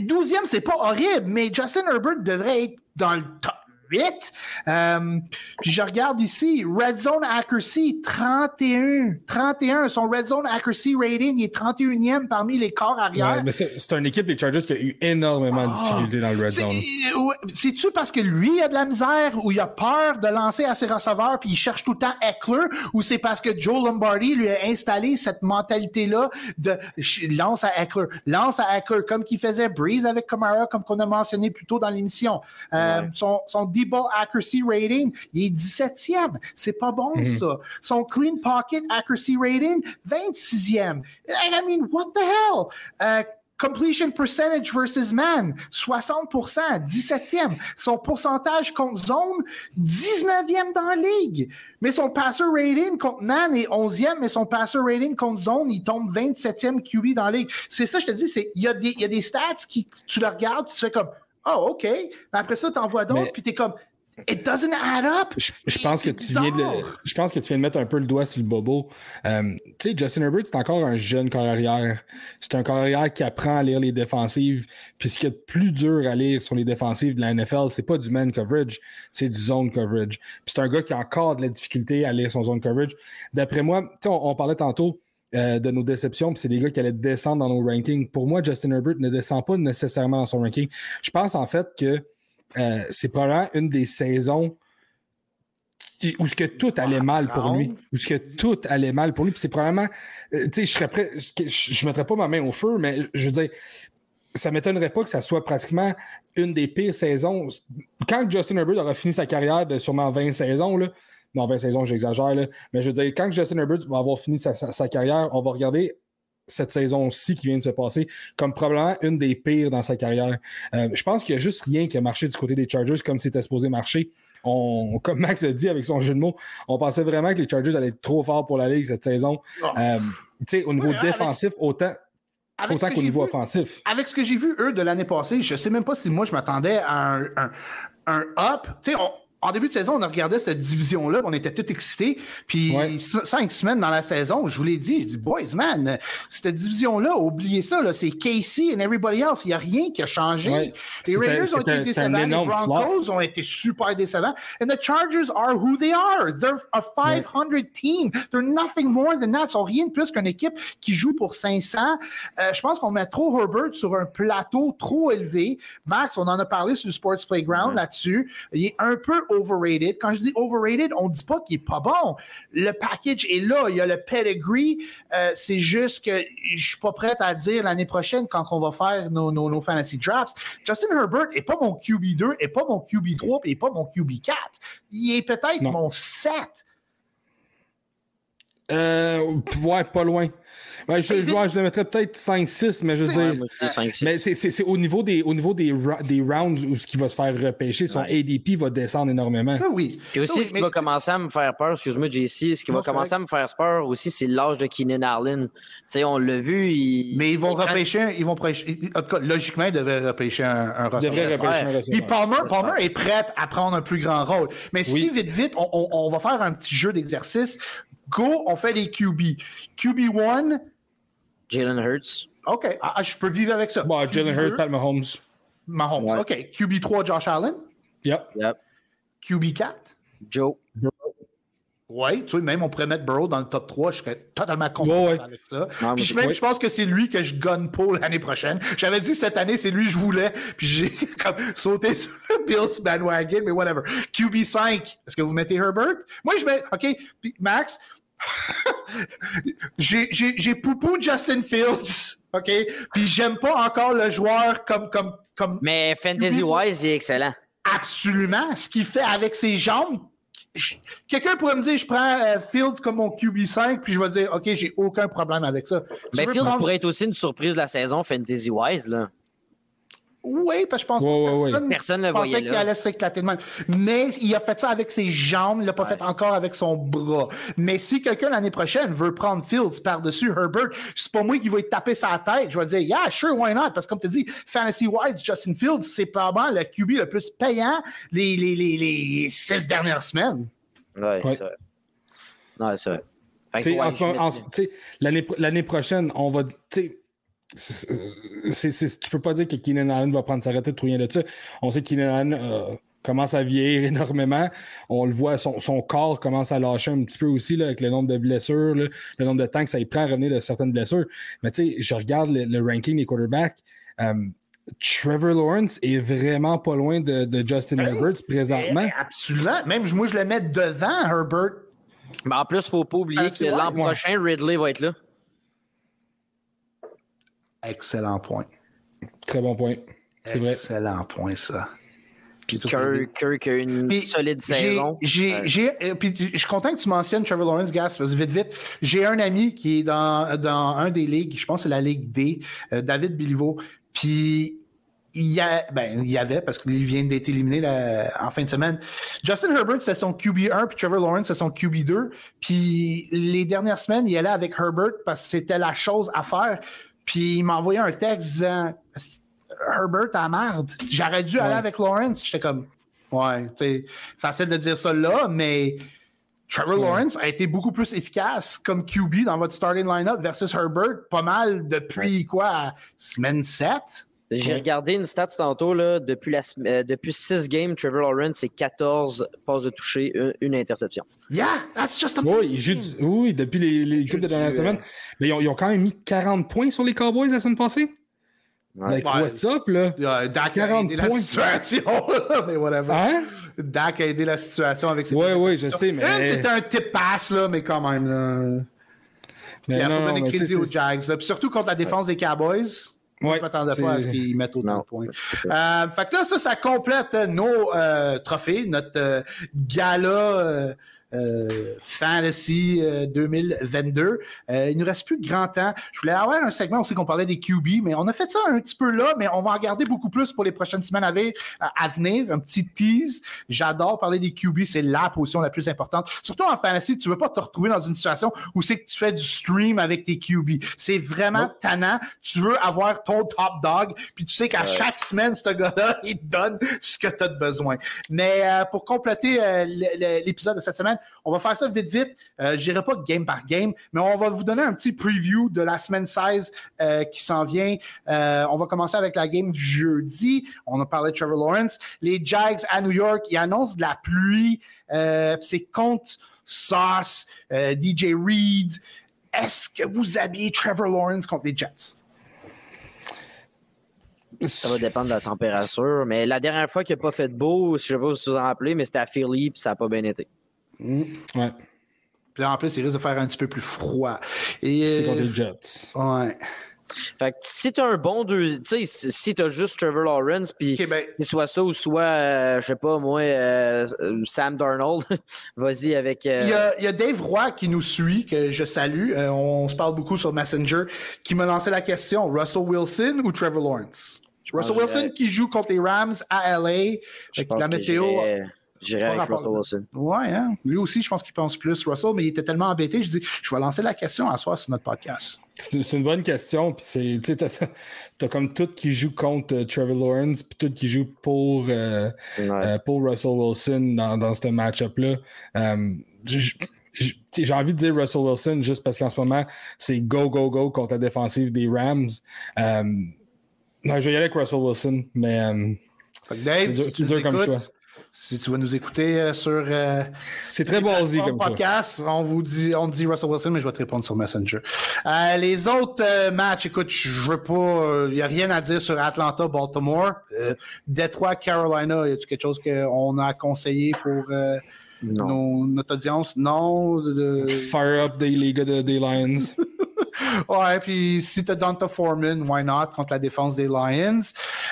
12e, c'est pas horrible, mais Justin Herbert devrait être dans le top 8. Euh, puis je regarde ici, Red Zone Accuracy, 31. 31. Son Red Zone Accuracy rating est 31e parmi les corps arrière. mais c'est une équipe des Chargers qui a eu énormément de ah. difficultés dans le Red Zone. C'est-tu parce que lui a de la misère ou il a peur de lancer à ses receveurs puis il cherche tout le temps Eckler ou c'est parce que Joe Lombardi lui a installé cette mentalité-là de lance à Eckler, lance à Eckler comme qu'il faisait Breeze avec Kamara comme qu'on a mentionné plus tôt dans l'émission. Euh, son, son ball accuracy rating, il est 17e. C'est pas bon, mhm. ça. Son clean pocket accuracy rating, 26e. I mean, what the hell? Uh, completion percentage versus man, 60% 17e. Son pourcentage contre zone, 19e dans la ligue. Mais son passer rating contre man est 11e, mais son passer rating contre zone, il tombe 27e QB dans la ligue. C'est ça, je te dis, il y a des stats qui, tu le regardes, tu fais comme, oh, OK. Mais après ça, tu envoies d'autres, puis tu es comme, It doesn't add up. Je, pense que tu viens de, je pense que tu viens de mettre un peu le doigt sur le bobo. Euh, tu sais, Justin Herbert, c'est encore un jeune corps arrière. C'est un corps arrière qui apprend à lire les défensives. Puis ce qui est plus dur à lire sur les défensives de la NFL, c'est pas du man coverage, c'est du zone coverage. Puis c'est un gars qui a encore de la difficulté à lire son zone coverage. D'après moi, tu sais, on parlait tantôt euh, de nos déceptions, puis c'est des gars qui allaient descendre dans nos rankings. Pour moi, Justin Herbert ne descend pas nécessairement dans son ranking. Je pense en fait que euh, c'est probablement une des saisons où ce que tout allait mal pour lui. Où ce que tout allait mal pour lui. Puis c'est probablement. Euh, tu sais, je serais prêt. Je ne mettrais pas ma main au feu, mais je veux dire. ça m'étonnerait pas que ça soit pratiquement une des pires saisons. Quand Justin Herbert aura fini sa carrière de sûrement 20 saisons, là, non, 20 saisons, j'exagère, mais je veux dire, quand Justin Herbert va avoir fini sa, carrière, on va regarder cette saison-ci qui vient de se passer comme probablement une des pires dans sa carrière. Euh, je pense qu'il n'y a juste rien qui a marché du côté des Chargers comme c'était supposé marcher. On, comme Max le dit avec son jeu de mots, on pensait vraiment que les Chargers allaient être trop forts pour la Ligue cette saison. Ah. Euh, au niveau défensif, autant, autant qu'au niveau offensif. Avec ce que j'ai vu, eux, de l'année passée, je ne sais même pas si moi je m'attendais à un, un, un up. Tu sais, en début de saison, on a regardé cette division-là, on était tous excités. Puis cinq semaines dans la saison, je vous l'ai dit, je dis, boys, man, cette division-là, oubliez ça, là, c'est Casey and everybody else. Il n'y a rien qui a changé. Les Raiders ont été décevants, les Broncos ont été super décevants. And the Chargers are who they are. They're a 500 team. They're nothing more than that. Ils sont rien de plus qu'une équipe qui joue pour 500. Euh, je pense qu'on met trop Herbert sur un plateau trop élevé. Max, on en a parlé sur le Sports Playground là-dessus. Il est un peu overrated. Quand je dis overrated, on ne dit pas qu'il n'est pas bon. Le package est là, il y a le pedigree. Euh, c'est juste que je ne suis pas prête à dire l'année prochaine quand on va faire nos, nos, fantasy drafts. Justin Herbert n'est pas mon QB2, n'est pas mon QB3, et n'est pas mon QB4. Il est peut-être mon 7. Euh, ouais, pas loin. je, je, le mettrais peut-être 5-6, mais je veux dire. mais c'est au niveau des, au niveau des, des rounds où ce qui va se faire repêcher, son ADP va descendre énormément. oui. Et aussi, ce qui va commencer à me faire peur, excuse-moi, JC, ce qui va commencer à me faire peur aussi, c'est l'âge de Keenan Allen. Tu sais, on l'a vu. Mais ils vont repêcher, ils vont en tout cas, logiquement, ils devraient repêcher un, un receveur. Puis Palmer, Palmer est prêt à prendre un plus grand rôle. Mais si vite, vite, on, on, on va faire un petit jeu d'exercice Go, on fait les QB. QB1. Jalen Hurts. OK, ah, ah, je peux vivre avec ça. Bon, Jalen Hurts, pas Mahomes. Mahomes, OK. QB3, Josh Allen. Yep. Yep. QB4. Joe. Oui, tu vois, même on pourrait mettre Burrow dans le top 3, je serais totalement content avec ça. puis même, je pense que c'est lui que je gonne pour l'année prochaine. J'avais dit cette année, c'est lui que je voulais, puis j'ai comme sauté sur le Bills bandwagon, mais whatever. QB5, est-ce que vous mettez Herbert? Moi, je mets, OK, puis Max, j'ai poupou Justin Fields, OK? Puis j'aime pas encore le joueur comme... comme, comme mais fantasy-wise, il est excellent. Absolument. Ce qu'il fait avec ses jambes, Quelqu'un pourrait me dire, je prends euh, Fields comme mon QB5, puis je vais dire, OK, j'ai aucun problème avec ça. Mais Fields pourrait être aussi une surprise de la saison fantasy-wise, là. Oui, parce que je pense que personne, personne ne pensait qu'il allait s'éclater de même. Mais il a fait ça avec ses jambes, il l'a pas fait encore avec son bras. Mais si quelqu'un l'année prochaine veut prendre Fields par-dessus Herbert, c'est pas moi qui vais taper sa tête. Je vais dire, yeah, sure, why not? Parce que comme tu dis, fantasy-wise, Justin Fields, c'est probablement le QB le plus payant les, les, les, les six dernières semaines. Oui, ouais. c'est vrai. Ouais, c'est vrai. L'année prochaine, on va tu peux pas dire que Keenan Allen va prendre sa retraite ou rien de ça. On sait que Keenan Allen euh, commence à vieillir énormément. On le voit, son, corps commence à lâcher un petit peu aussi là, avec le nombre de blessures, le nombre de temps que ça y prend à revenir de certaines blessures. Mais tu sais, je regarde le, ranking des quarterbacks. Euh, Trevor Lawrence est vraiment pas loin de, Justin Herbert présentement. absolument. Même moi, je le mets devant Herbert. Mais en plus, il ne faut pas oublier que l'an prochain, Ridley va être là. Excellent point. Très bon point. C'est vrai. Excellent point, ça. Puis Kirk, a une solide saison. Euh, puis je suis content que tu mentionnes Trevor Lawrence, Gas, parce que vite, vite, j'ai un ami qui est dans, dans un des ligues, je pense que c'est la Ligue D, euh, David Biliveau. Puis il y, a, ben, il y avait, parce qu'il vient d'être éliminé en fin de semaine. Justin Herbert, c'est son QB1, puis Trevor Lawrence, c'est son QB2. Puis les dernières semaines, il allait avec Herbert parce que c'était la chose à faire. Puis il m'a envoyé un texte disant Herbert, à merde. J'aurais dû aller avec Lawrence. J'étais comme, ouais, c'est facile de dire ça là, mais Trevor Lawrence a été beaucoup plus efficace comme QB dans votre starting lineup versus Herbert, pas mal depuis quoi, semaine 7. J'ai regardé une stat tantôt, là, depuis, la, euh, depuis 6 games, Trevor Lawrence, c'est 14 passes de toucher, une, interception. Yeah, that's just a oui, oui, depuis les, les de dernière semaine. Mais ils ont, ils ont, quand même mis 40 points sur les Cowboys la semaine passée. Like, ouais. what's up, là? Yeah, Dak a aidé points. la situation, mais whatever. Hein? Dak a aidé la situation avec ses Oui, oui, je sais, mais... C'était un tip pass, là, mais quand même, là... Mais il faut donner crédit aux Jags. Là. Puis surtout contre la défense des Cowboys, Moi, je ne m'attendais pas à ce qu'ils mettent autant de points. Euh, fait que là, ça, ça complète nos euh, trophées, notre gala euh, Fantasy 2022. Euh, euh, il nous reste plus grand temps. Je voulais avoir un segment aussi qu'on parlait des QB, mais on a fait ça un petit peu là, mais on va en garder beaucoup plus pour les prochaines semaines à, venir. Un petit tease. J'adore parler des QB, c'est la position la plus importante. Surtout en fantasy, tu veux pas te retrouver dans une situation où c'est que tu fais du stream avec tes QB. C'est vraiment tannant. Tu veux avoir ton top dog, puis tu sais qu'à chaque semaine, ce gars-là, il te donne ce que tu as besoin. Mais pour compléter l'épisode de cette semaine, on va faire ça vite, vite. Euh, je dirais pas game par game, mais on va vous donner un petit preview de la semaine 16 euh, qui s'en vient. Euh, on va commencer avec la game du jeudi. On a parlé de Trevor Lawrence. Les Jags à New York, ils annoncent de la pluie. C'est contre Sauce, DJ Reed. Est-ce que vous habillez Trevor Lawrence contre les Jets? Ça va dépendre de la température. Mais la dernière fois qu'il n'a pas fait beau, je ne sais pas si vous vous en rappelez, mais c'était à Philly et ça n'a pas bien été. Mm. Ouais. Puis en plus, il risque de faire un petit peu plus froid. C'est contre les Jets. Ouais. Fait que si t'as un bon deux, tu sais, si t'as juste Trevor Lawrence, puis ben soit ça ou soit, euh, je sais pas, moi, euh, Sam Darnold, vas-y avec. Euh, il, y a, Dave Roy qui nous suit, que je salue. on se parle beaucoup sur Messenger, qui m'a lancé la question Russell Wilson ou Trevor Lawrence? Russell Wilson qui joue contre les Rams à LA. la météo. J'irai avec Russell Wilson. Ouais, hein? lui aussi, je pense qu'il pense plus Russell, mais il était tellement embêté. Je dis, je vais lancer la question à soir sur notre podcast. C'est une bonne question. Puis tu as, comme tout qui joue contre euh, Trevor Lawrence, puis tout qui joue pour, euh, euh, pour Russell Wilson dans, dans ce match-up-là. j'ai envie de dire Russell Wilson juste parce qu'en ce moment, c'est go, go, go contre la défensive des Rams. non, je vais y aller avec Russell Wilson, mais. Dave, c'est dur, comme choix si tu vas nous écouter euh, sur. Euh, c'est très basique comme podcast, on vous dit, on dit Russell Wilson, mais je vais te répondre sur Messenger. Euh, les autres matchs, écoute, je veux pas. Il n'y a rien à dire sur Atlanta, Baltimore. Detroit, Carolina, y a-tu quelque chose qu'on a conseillé pour. notre audience, non. Fire up des des Lions. ouais, puis si t'as Donta Foreman, why not, contre la défense des Lions.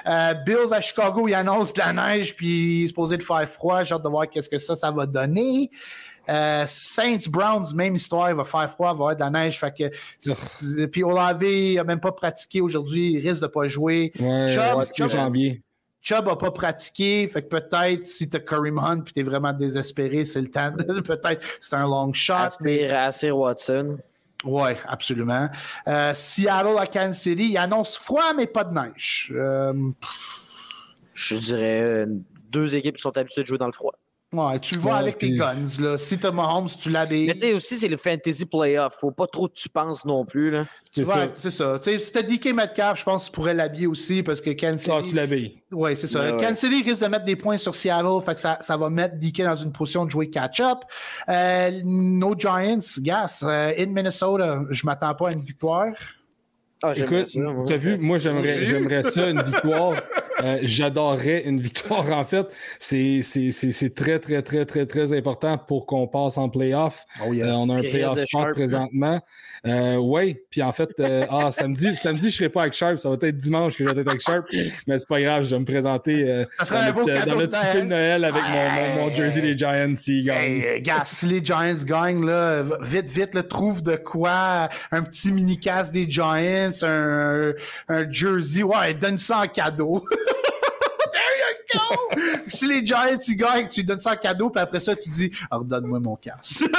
Euh, Bills à Chicago, il annonce de la neige, puis il est supposé de faire froid. J'ai hâte de voir qu'est-ce que ça, ça va donner. Euh, Saints Browns, même histoire, il va faire froid, il va y avoir de la neige. Fait que, puis Olave, il n'a même pas pratiqué aujourd'hui, il risque de pas jouer. Ouais, Chubb, janvier. Chubb n'a pas pratiqué, fait que peut-être si tu as Kareem Hunt et tu es vraiment désespéré, c'est le temps. peut-être c'est un long shot. Assez Watson. Oui, absolument. Euh, Seattle à Kansas City, il annonce froid, mais pas de neige. Euh, Je dirais euh, deux équipes qui sont habituées de jouer dans le froid. Ouais, tu le vois avec tes guns. Là. Si t'as Mahomes, tu l'habilles. Mais tu sais, aussi, c'est le fantasy playoff. Faut pas trop que tu penses non plus. Là. C'est ça. C'est ça. sais, si t'as DK Metcalf, je pense que tu pourrais l'habiller aussi parce que Kansas City. Ah, tu l'habilles. Oui, c'est ça. Kansas City risque de mettre des points sur Seattle. Fait que ça, ça va mettre DK dans une position de jouer catch-up. Euh, no Giants, Gas. Euh, in Minnesota, je m'attends pas à une victoire. Ah, Écoute, tu as vu, moi j'aimerais, j'aimerais ça, une victoire. Euh, j'adorerais une victoire. En fait, c'est, très, très, très, très, très important pour qu'on passe en playoff. Oh, euh, on a un playoff spot présentement. Euh, oui, puis en fait, ah, samedi, samedi, je ne serai pas avec Sharp. Ça va être dimanche que je vais être avec Sharp. Mais c'est pas grave, je vais me présenter dans, notre, petit de Noël avec mon, jersey des Giants s'ils gagnent. gars, si les Giants gagnent, là, vite, vite, là, trouve de quoi. Un petit mini-cast des Giants, un, un jersey. Ouais, donne ça en cadeau. si les Giants ils gagnent, tu lui donnes ça en cadeau, puis après ça, tu dis Redonne-moi mon casse.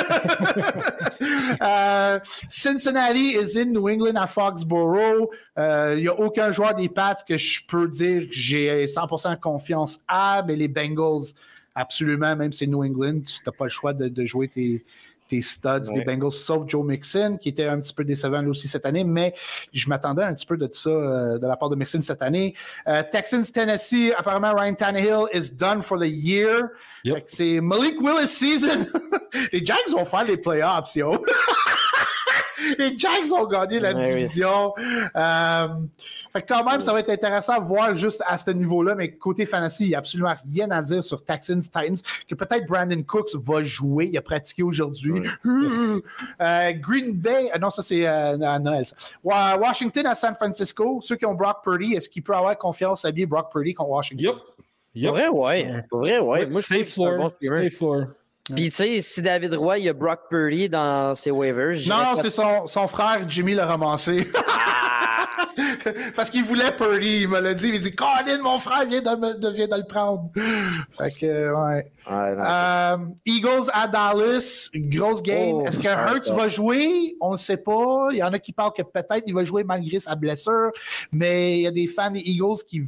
Euh, Cincinnati is in New England à Foxborough. Il euh, n'y a aucun joueur des Pats que je peux dire j'ai 100% confiance à, mais les Bengals, absolument, même si c'est New England, tu n'as pas le choix de jouer tes des studs des Bengals, sauf Joe Mixon, qui était un petit peu décevant lui aussi cette année, mais je m'attendais un petit peu de tout ça euh, de la part de Mixon cette année. Euh, Texans, Tennessee, apparemment Ryan Tannehill is done for the year. C'est Malik Willis season. les Jags vont faire les playoffs, yo. les Jags ont gagné la division. Euh, Fait que quand même, ça va être intéressant de voir juste à ce niveau-là, mais côté fantasy, il n'y a absolument rien à dire sur Texans Titans, que peut-être Brandon Cooks va jouer, il a pratiqué aujourd'hui. Euh, Green Bay, euh, non, ça c'est euh, à Noël. Washington à San Francisco, ceux qui ont Brock Purdy, est-ce qu'il peut avoir confiance à bien Brock Purdy contre Washington? Yep. yep. Pour vrai, ouais. Pour vrai, ouais. Moi, je floor. Floor. Puis, tu sais, si David Roy, il y a Brock Purdy dans ses waivers. Non, c'est son, son, frère Jimmy l'a ramassé. Ah! Parce qu'il voulait Purdy, il me l'a dit. Il dit Colin, mon frère vient de, vient de le prendre. Fait que, ouais. euh, Eagles à Dallas, grosse game. Oh, Est-ce que Hurts va jouer? On ne sait pas. Il y en a qui parlent que peut-être il va jouer malgré sa blessure. Mais il y a des fans des Eagles qui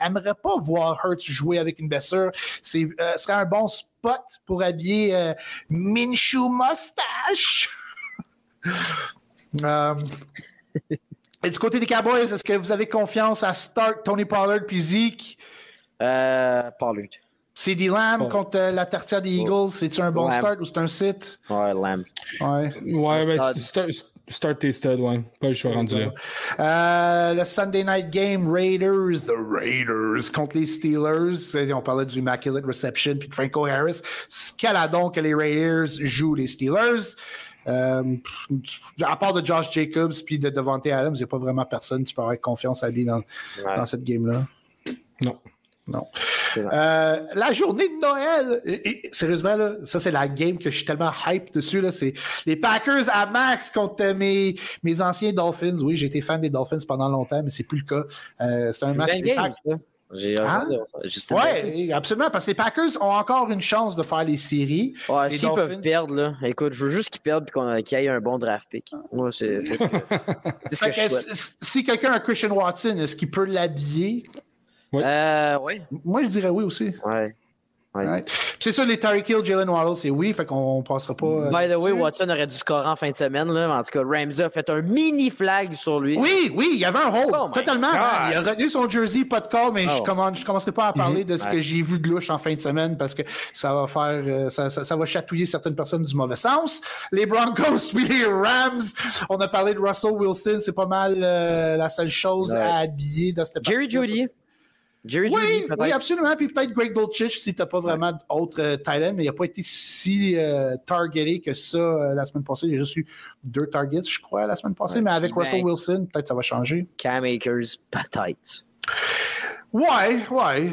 aimeraient pas voir Hurts jouer avec une blessure. C'est euh, serait un bon spot pour habiller euh, Minshew Mustache. euh, et du côté des Cowboys, est-ce que vous avez confiance à start Tony Pollard puis Zeke? Euh, Pollard. CD Lamb contre euh, la tertiaire des Eagles, c'est-tu un bon start ou c'est un sit? Ouais, Lamb. Ouais, ouais mais start, start tes studs, ouais. Pas le choix rendu là. Euh, le Sunday night game, Raiders, the Raiders contre les Steelers. On parlait du Immaculate Reception puis de Franco Harris. Quel adon que les Raiders jouent les Steelers? Euh, à part de Josh Jacobs puis de Devante Adams, il n'y a pas vraiment personne tu peux avoir confiance à lui dans, dans cette game-là. Non. Non. Euh, la journée de Noël, sérieusement, là, ça c'est la game que je suis tellement hype dessus. Là, c'est les Packers à max contre mes, mes anciens Dolphins. Oui, j'ai été fan des Dolphins pendant longtemps, mais c'est plus le cas. Euh, c'est un match. Game, j'ai hein? Oui, absolument, parce que les Packers ont encore une chance de faire les séries. Ouais, s'ils peuvent perdre, là, écoute, je veux juste qu'ils perdent et qu'il y ait un bon draft pick. Moi, c'est ce que, ce que je souhaite. Si quelqu'un a Christian Watson, est-ce qu'il peut l'habiller? Oui. Euh, oui. Moi, je dirais oui aussi. Ouais. Ouais. C'est ça, les Tyreek Hill, Jalen Waddle, c'est oui, fait qu'on passera pas. Euh, By the way, Watson aurait dû scorer en fin de semaine. Là. En tout cas, Ramsey a fait un mini flag sur lui. Oui, oui, il y avait un hold. Oh totalement. Il a retenu son jersey, pas de call, mais je oh. je commencerai pas à parler mm-hmm. de ce que j'ai vu de louche en fin de semaine parce que ça va faire. Euh, ça, ça, va chatouiller certaines personnes du mauvais sens. Les Broncos puis les Rams. On a parlé de Russell Wilson, c'est pas mal euh, la seule chose à habiller dans cette Jerry Judy oui, oui, absolument. Puis peut-être Greg Dolchich si tu n'as pas vraiment d'autres euh, talents, mais il n'a pas été si euh, targeté que ça euh, la semaine passée. Il a juste eu deux targets, je crois, la semaine passée. mais avec Russell Wilson, peut-être ça va changer. Cam Akers, peut-être. Ouais, ouais.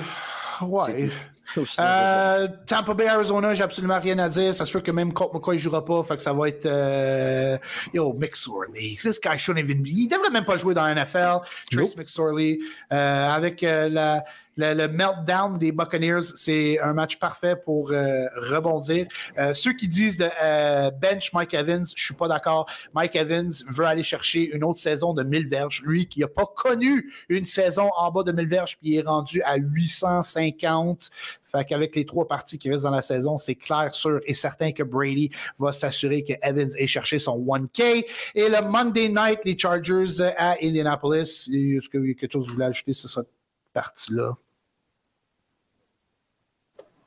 Ouais. Euh, Tampa Bay, Arizona, j'ai absolument rien à dire. Ça se peut que même Colt McCoy ne jouera pas. Fait que ça va être. Euh, yo, McSorley. This guy shouldn't even be. Il devrait même pas jouer dans la NFL. Trace McSorley. Euh, avec euh, la le, meltdown des Buccaneers, c'est un match parfait pour euh, rebondir. Euh, ceux qui disent de euh, bench Mike Evans, je suis pas d'accord. Mike Evans veut aller chercher une autre saison de 1000 verges. Lui qui n'a pas connu une saison en bas de 1000 verges, puis il est rendu à 850. Fait qu'avec les trois parties qui restent dans la saison, c'est clair, sûr et certain que Brady va s'assurer que Evans ait cherché son 1K. Et le Monday night, les Chargers à Indianapolis. Est-ce a quelque chose que vous voulez ajouter sur cette partie-là?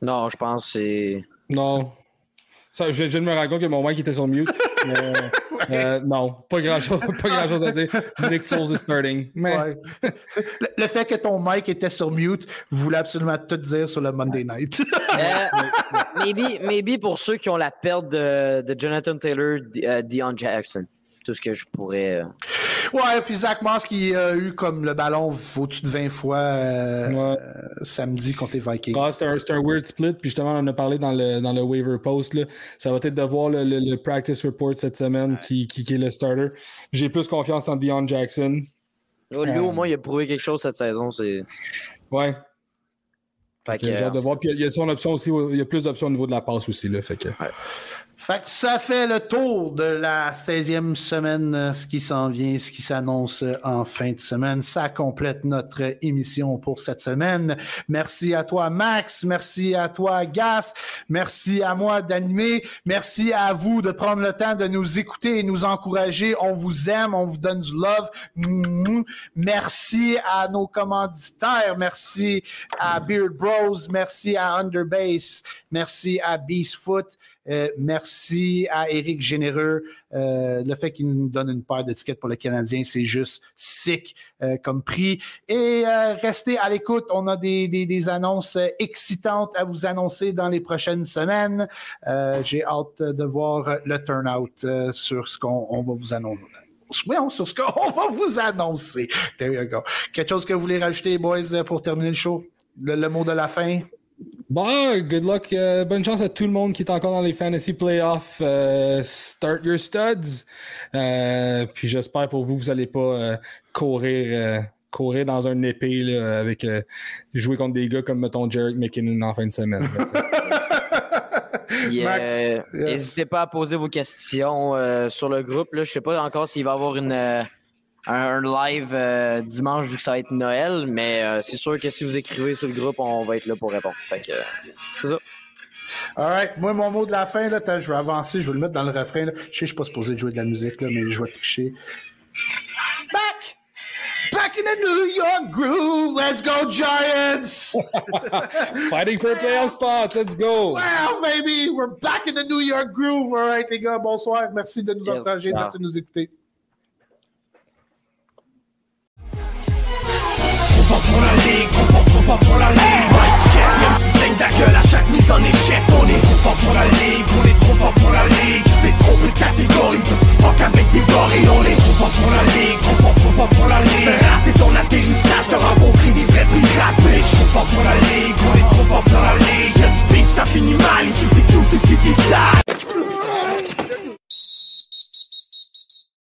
Non, je pense que c'est. Non. Ça, je, viens de me rendre compte que mon mic était sur mute. mais, euh, non, pas grand-chose grand chose à dire. Nick Foles est starting. Mais... Le, fait que ton mic était sur mute voulait absolument tout dire sur le Monday night. euh, maybe, maybe pour ceux qui ont la perte de, de Jonathan Taylor, uh, Dion Jackson tout ce que je pourrais. Euh, ouais, puis Zach Moss qui a eu comme le ballon au-dessus de 20 fois euh, samedi contre les Vikings. Ah, c'est un, un, weird split, puis justement, on en a parlé dans le, dans le waiver post. Là. Ça va être de voir le, le, practice report cette semaine qui, qui, qui, est le starter. J'ai plus confiance en Dion Jackson. Oh, lui, au euh, moins, il a prouvé quelque chose cette saison. C'est... Ouais. Fait que, j'ai hâte de voir. Puis il y a son option aussi, il y a plus d'options au niveau de la passe aussi. Là, fait que... Ouais. Fait que ça fait le tour de la 16e semaine, euh, ce qui s'en vient, ce qui s'annonce euh, en fin de semaine. Ça complète notre émission pour cette semaine. Merci à toi, Max. Merci à toi, Gas. Merci à moi d'animer. Merci à vous de prendre le temps de nous écouter et nous encourager. On vous aime, on vous donne du love. Merci à nos commanditaires. Merci à Beard Bros. Merci à Underbase, merci à Beastfoot, euh, merci à Eric Généreux. Euh, le fait qu'il nous donne une paire d'étiquettes pour le Canadien, c'est juste sick euh, comme prix. Et restez à l'écoute, on a des, des, annonces excitantes à vous annoncer dans les prochaines semaines. J'ai hâte de voir le turnout sur ce qu'on va vous annoncer. Oui, sur ce qu'on va vous annoncer. Quelque chose que vous voulez rajouter, boys, pour terminer le show? le mot de la fin? Bon, good luck. Euh, bonne chance à tout le monde qui est encore dans les fantasy playoffs. Euh, start your studs. Euh, puis j'espère pour vous, vous n'allez pas courir, courir dans un épée avec jouer contre des gars comme mettons Jarek McKinnon en fin de semaine. N'hésitez pas à poser vos questions sur le groupe. Là. Je ne sais pas encore s'il va y avoir une un, live euh, dimanche vu que ça va être Noël, mais euh, c'est sûr que si vous écrivez sur le groupe, on va être là pour répondre. Fait que c'est ça. Alright, moi mon mot de la fin, là, je vais avancer, je vais le mettre dans le refrain. Là. Je sais que je suis pas supposé jouer de la musique, là, mais je vais tricher. Back! Back in the New York groove, let's go Giants! Fighting for a playoff spot, let's go! Wow, baby, we're back in the New York groove. Alright, les gars, bonsoir. Merci de nous yes, encourager, merci de nous écouter. Trop fort, pour la ligue même si saigne ta gueule à chaque mise en échec On est trop fort pour la ligue, on est trop fort pour la ligue. Tu t'es trompé de catégorie, petit fuck avec des gorilles. On est trop fort pour la ligue, trop fort, trop fort pour la ligue. Rater ton atterrissage, t'as rencontré des vrais pirates. Bitch, trop fort pour la ligue, on est trop fort pour la ligue. Si beef, ça finit mal, ici c'est Q, c'est City Style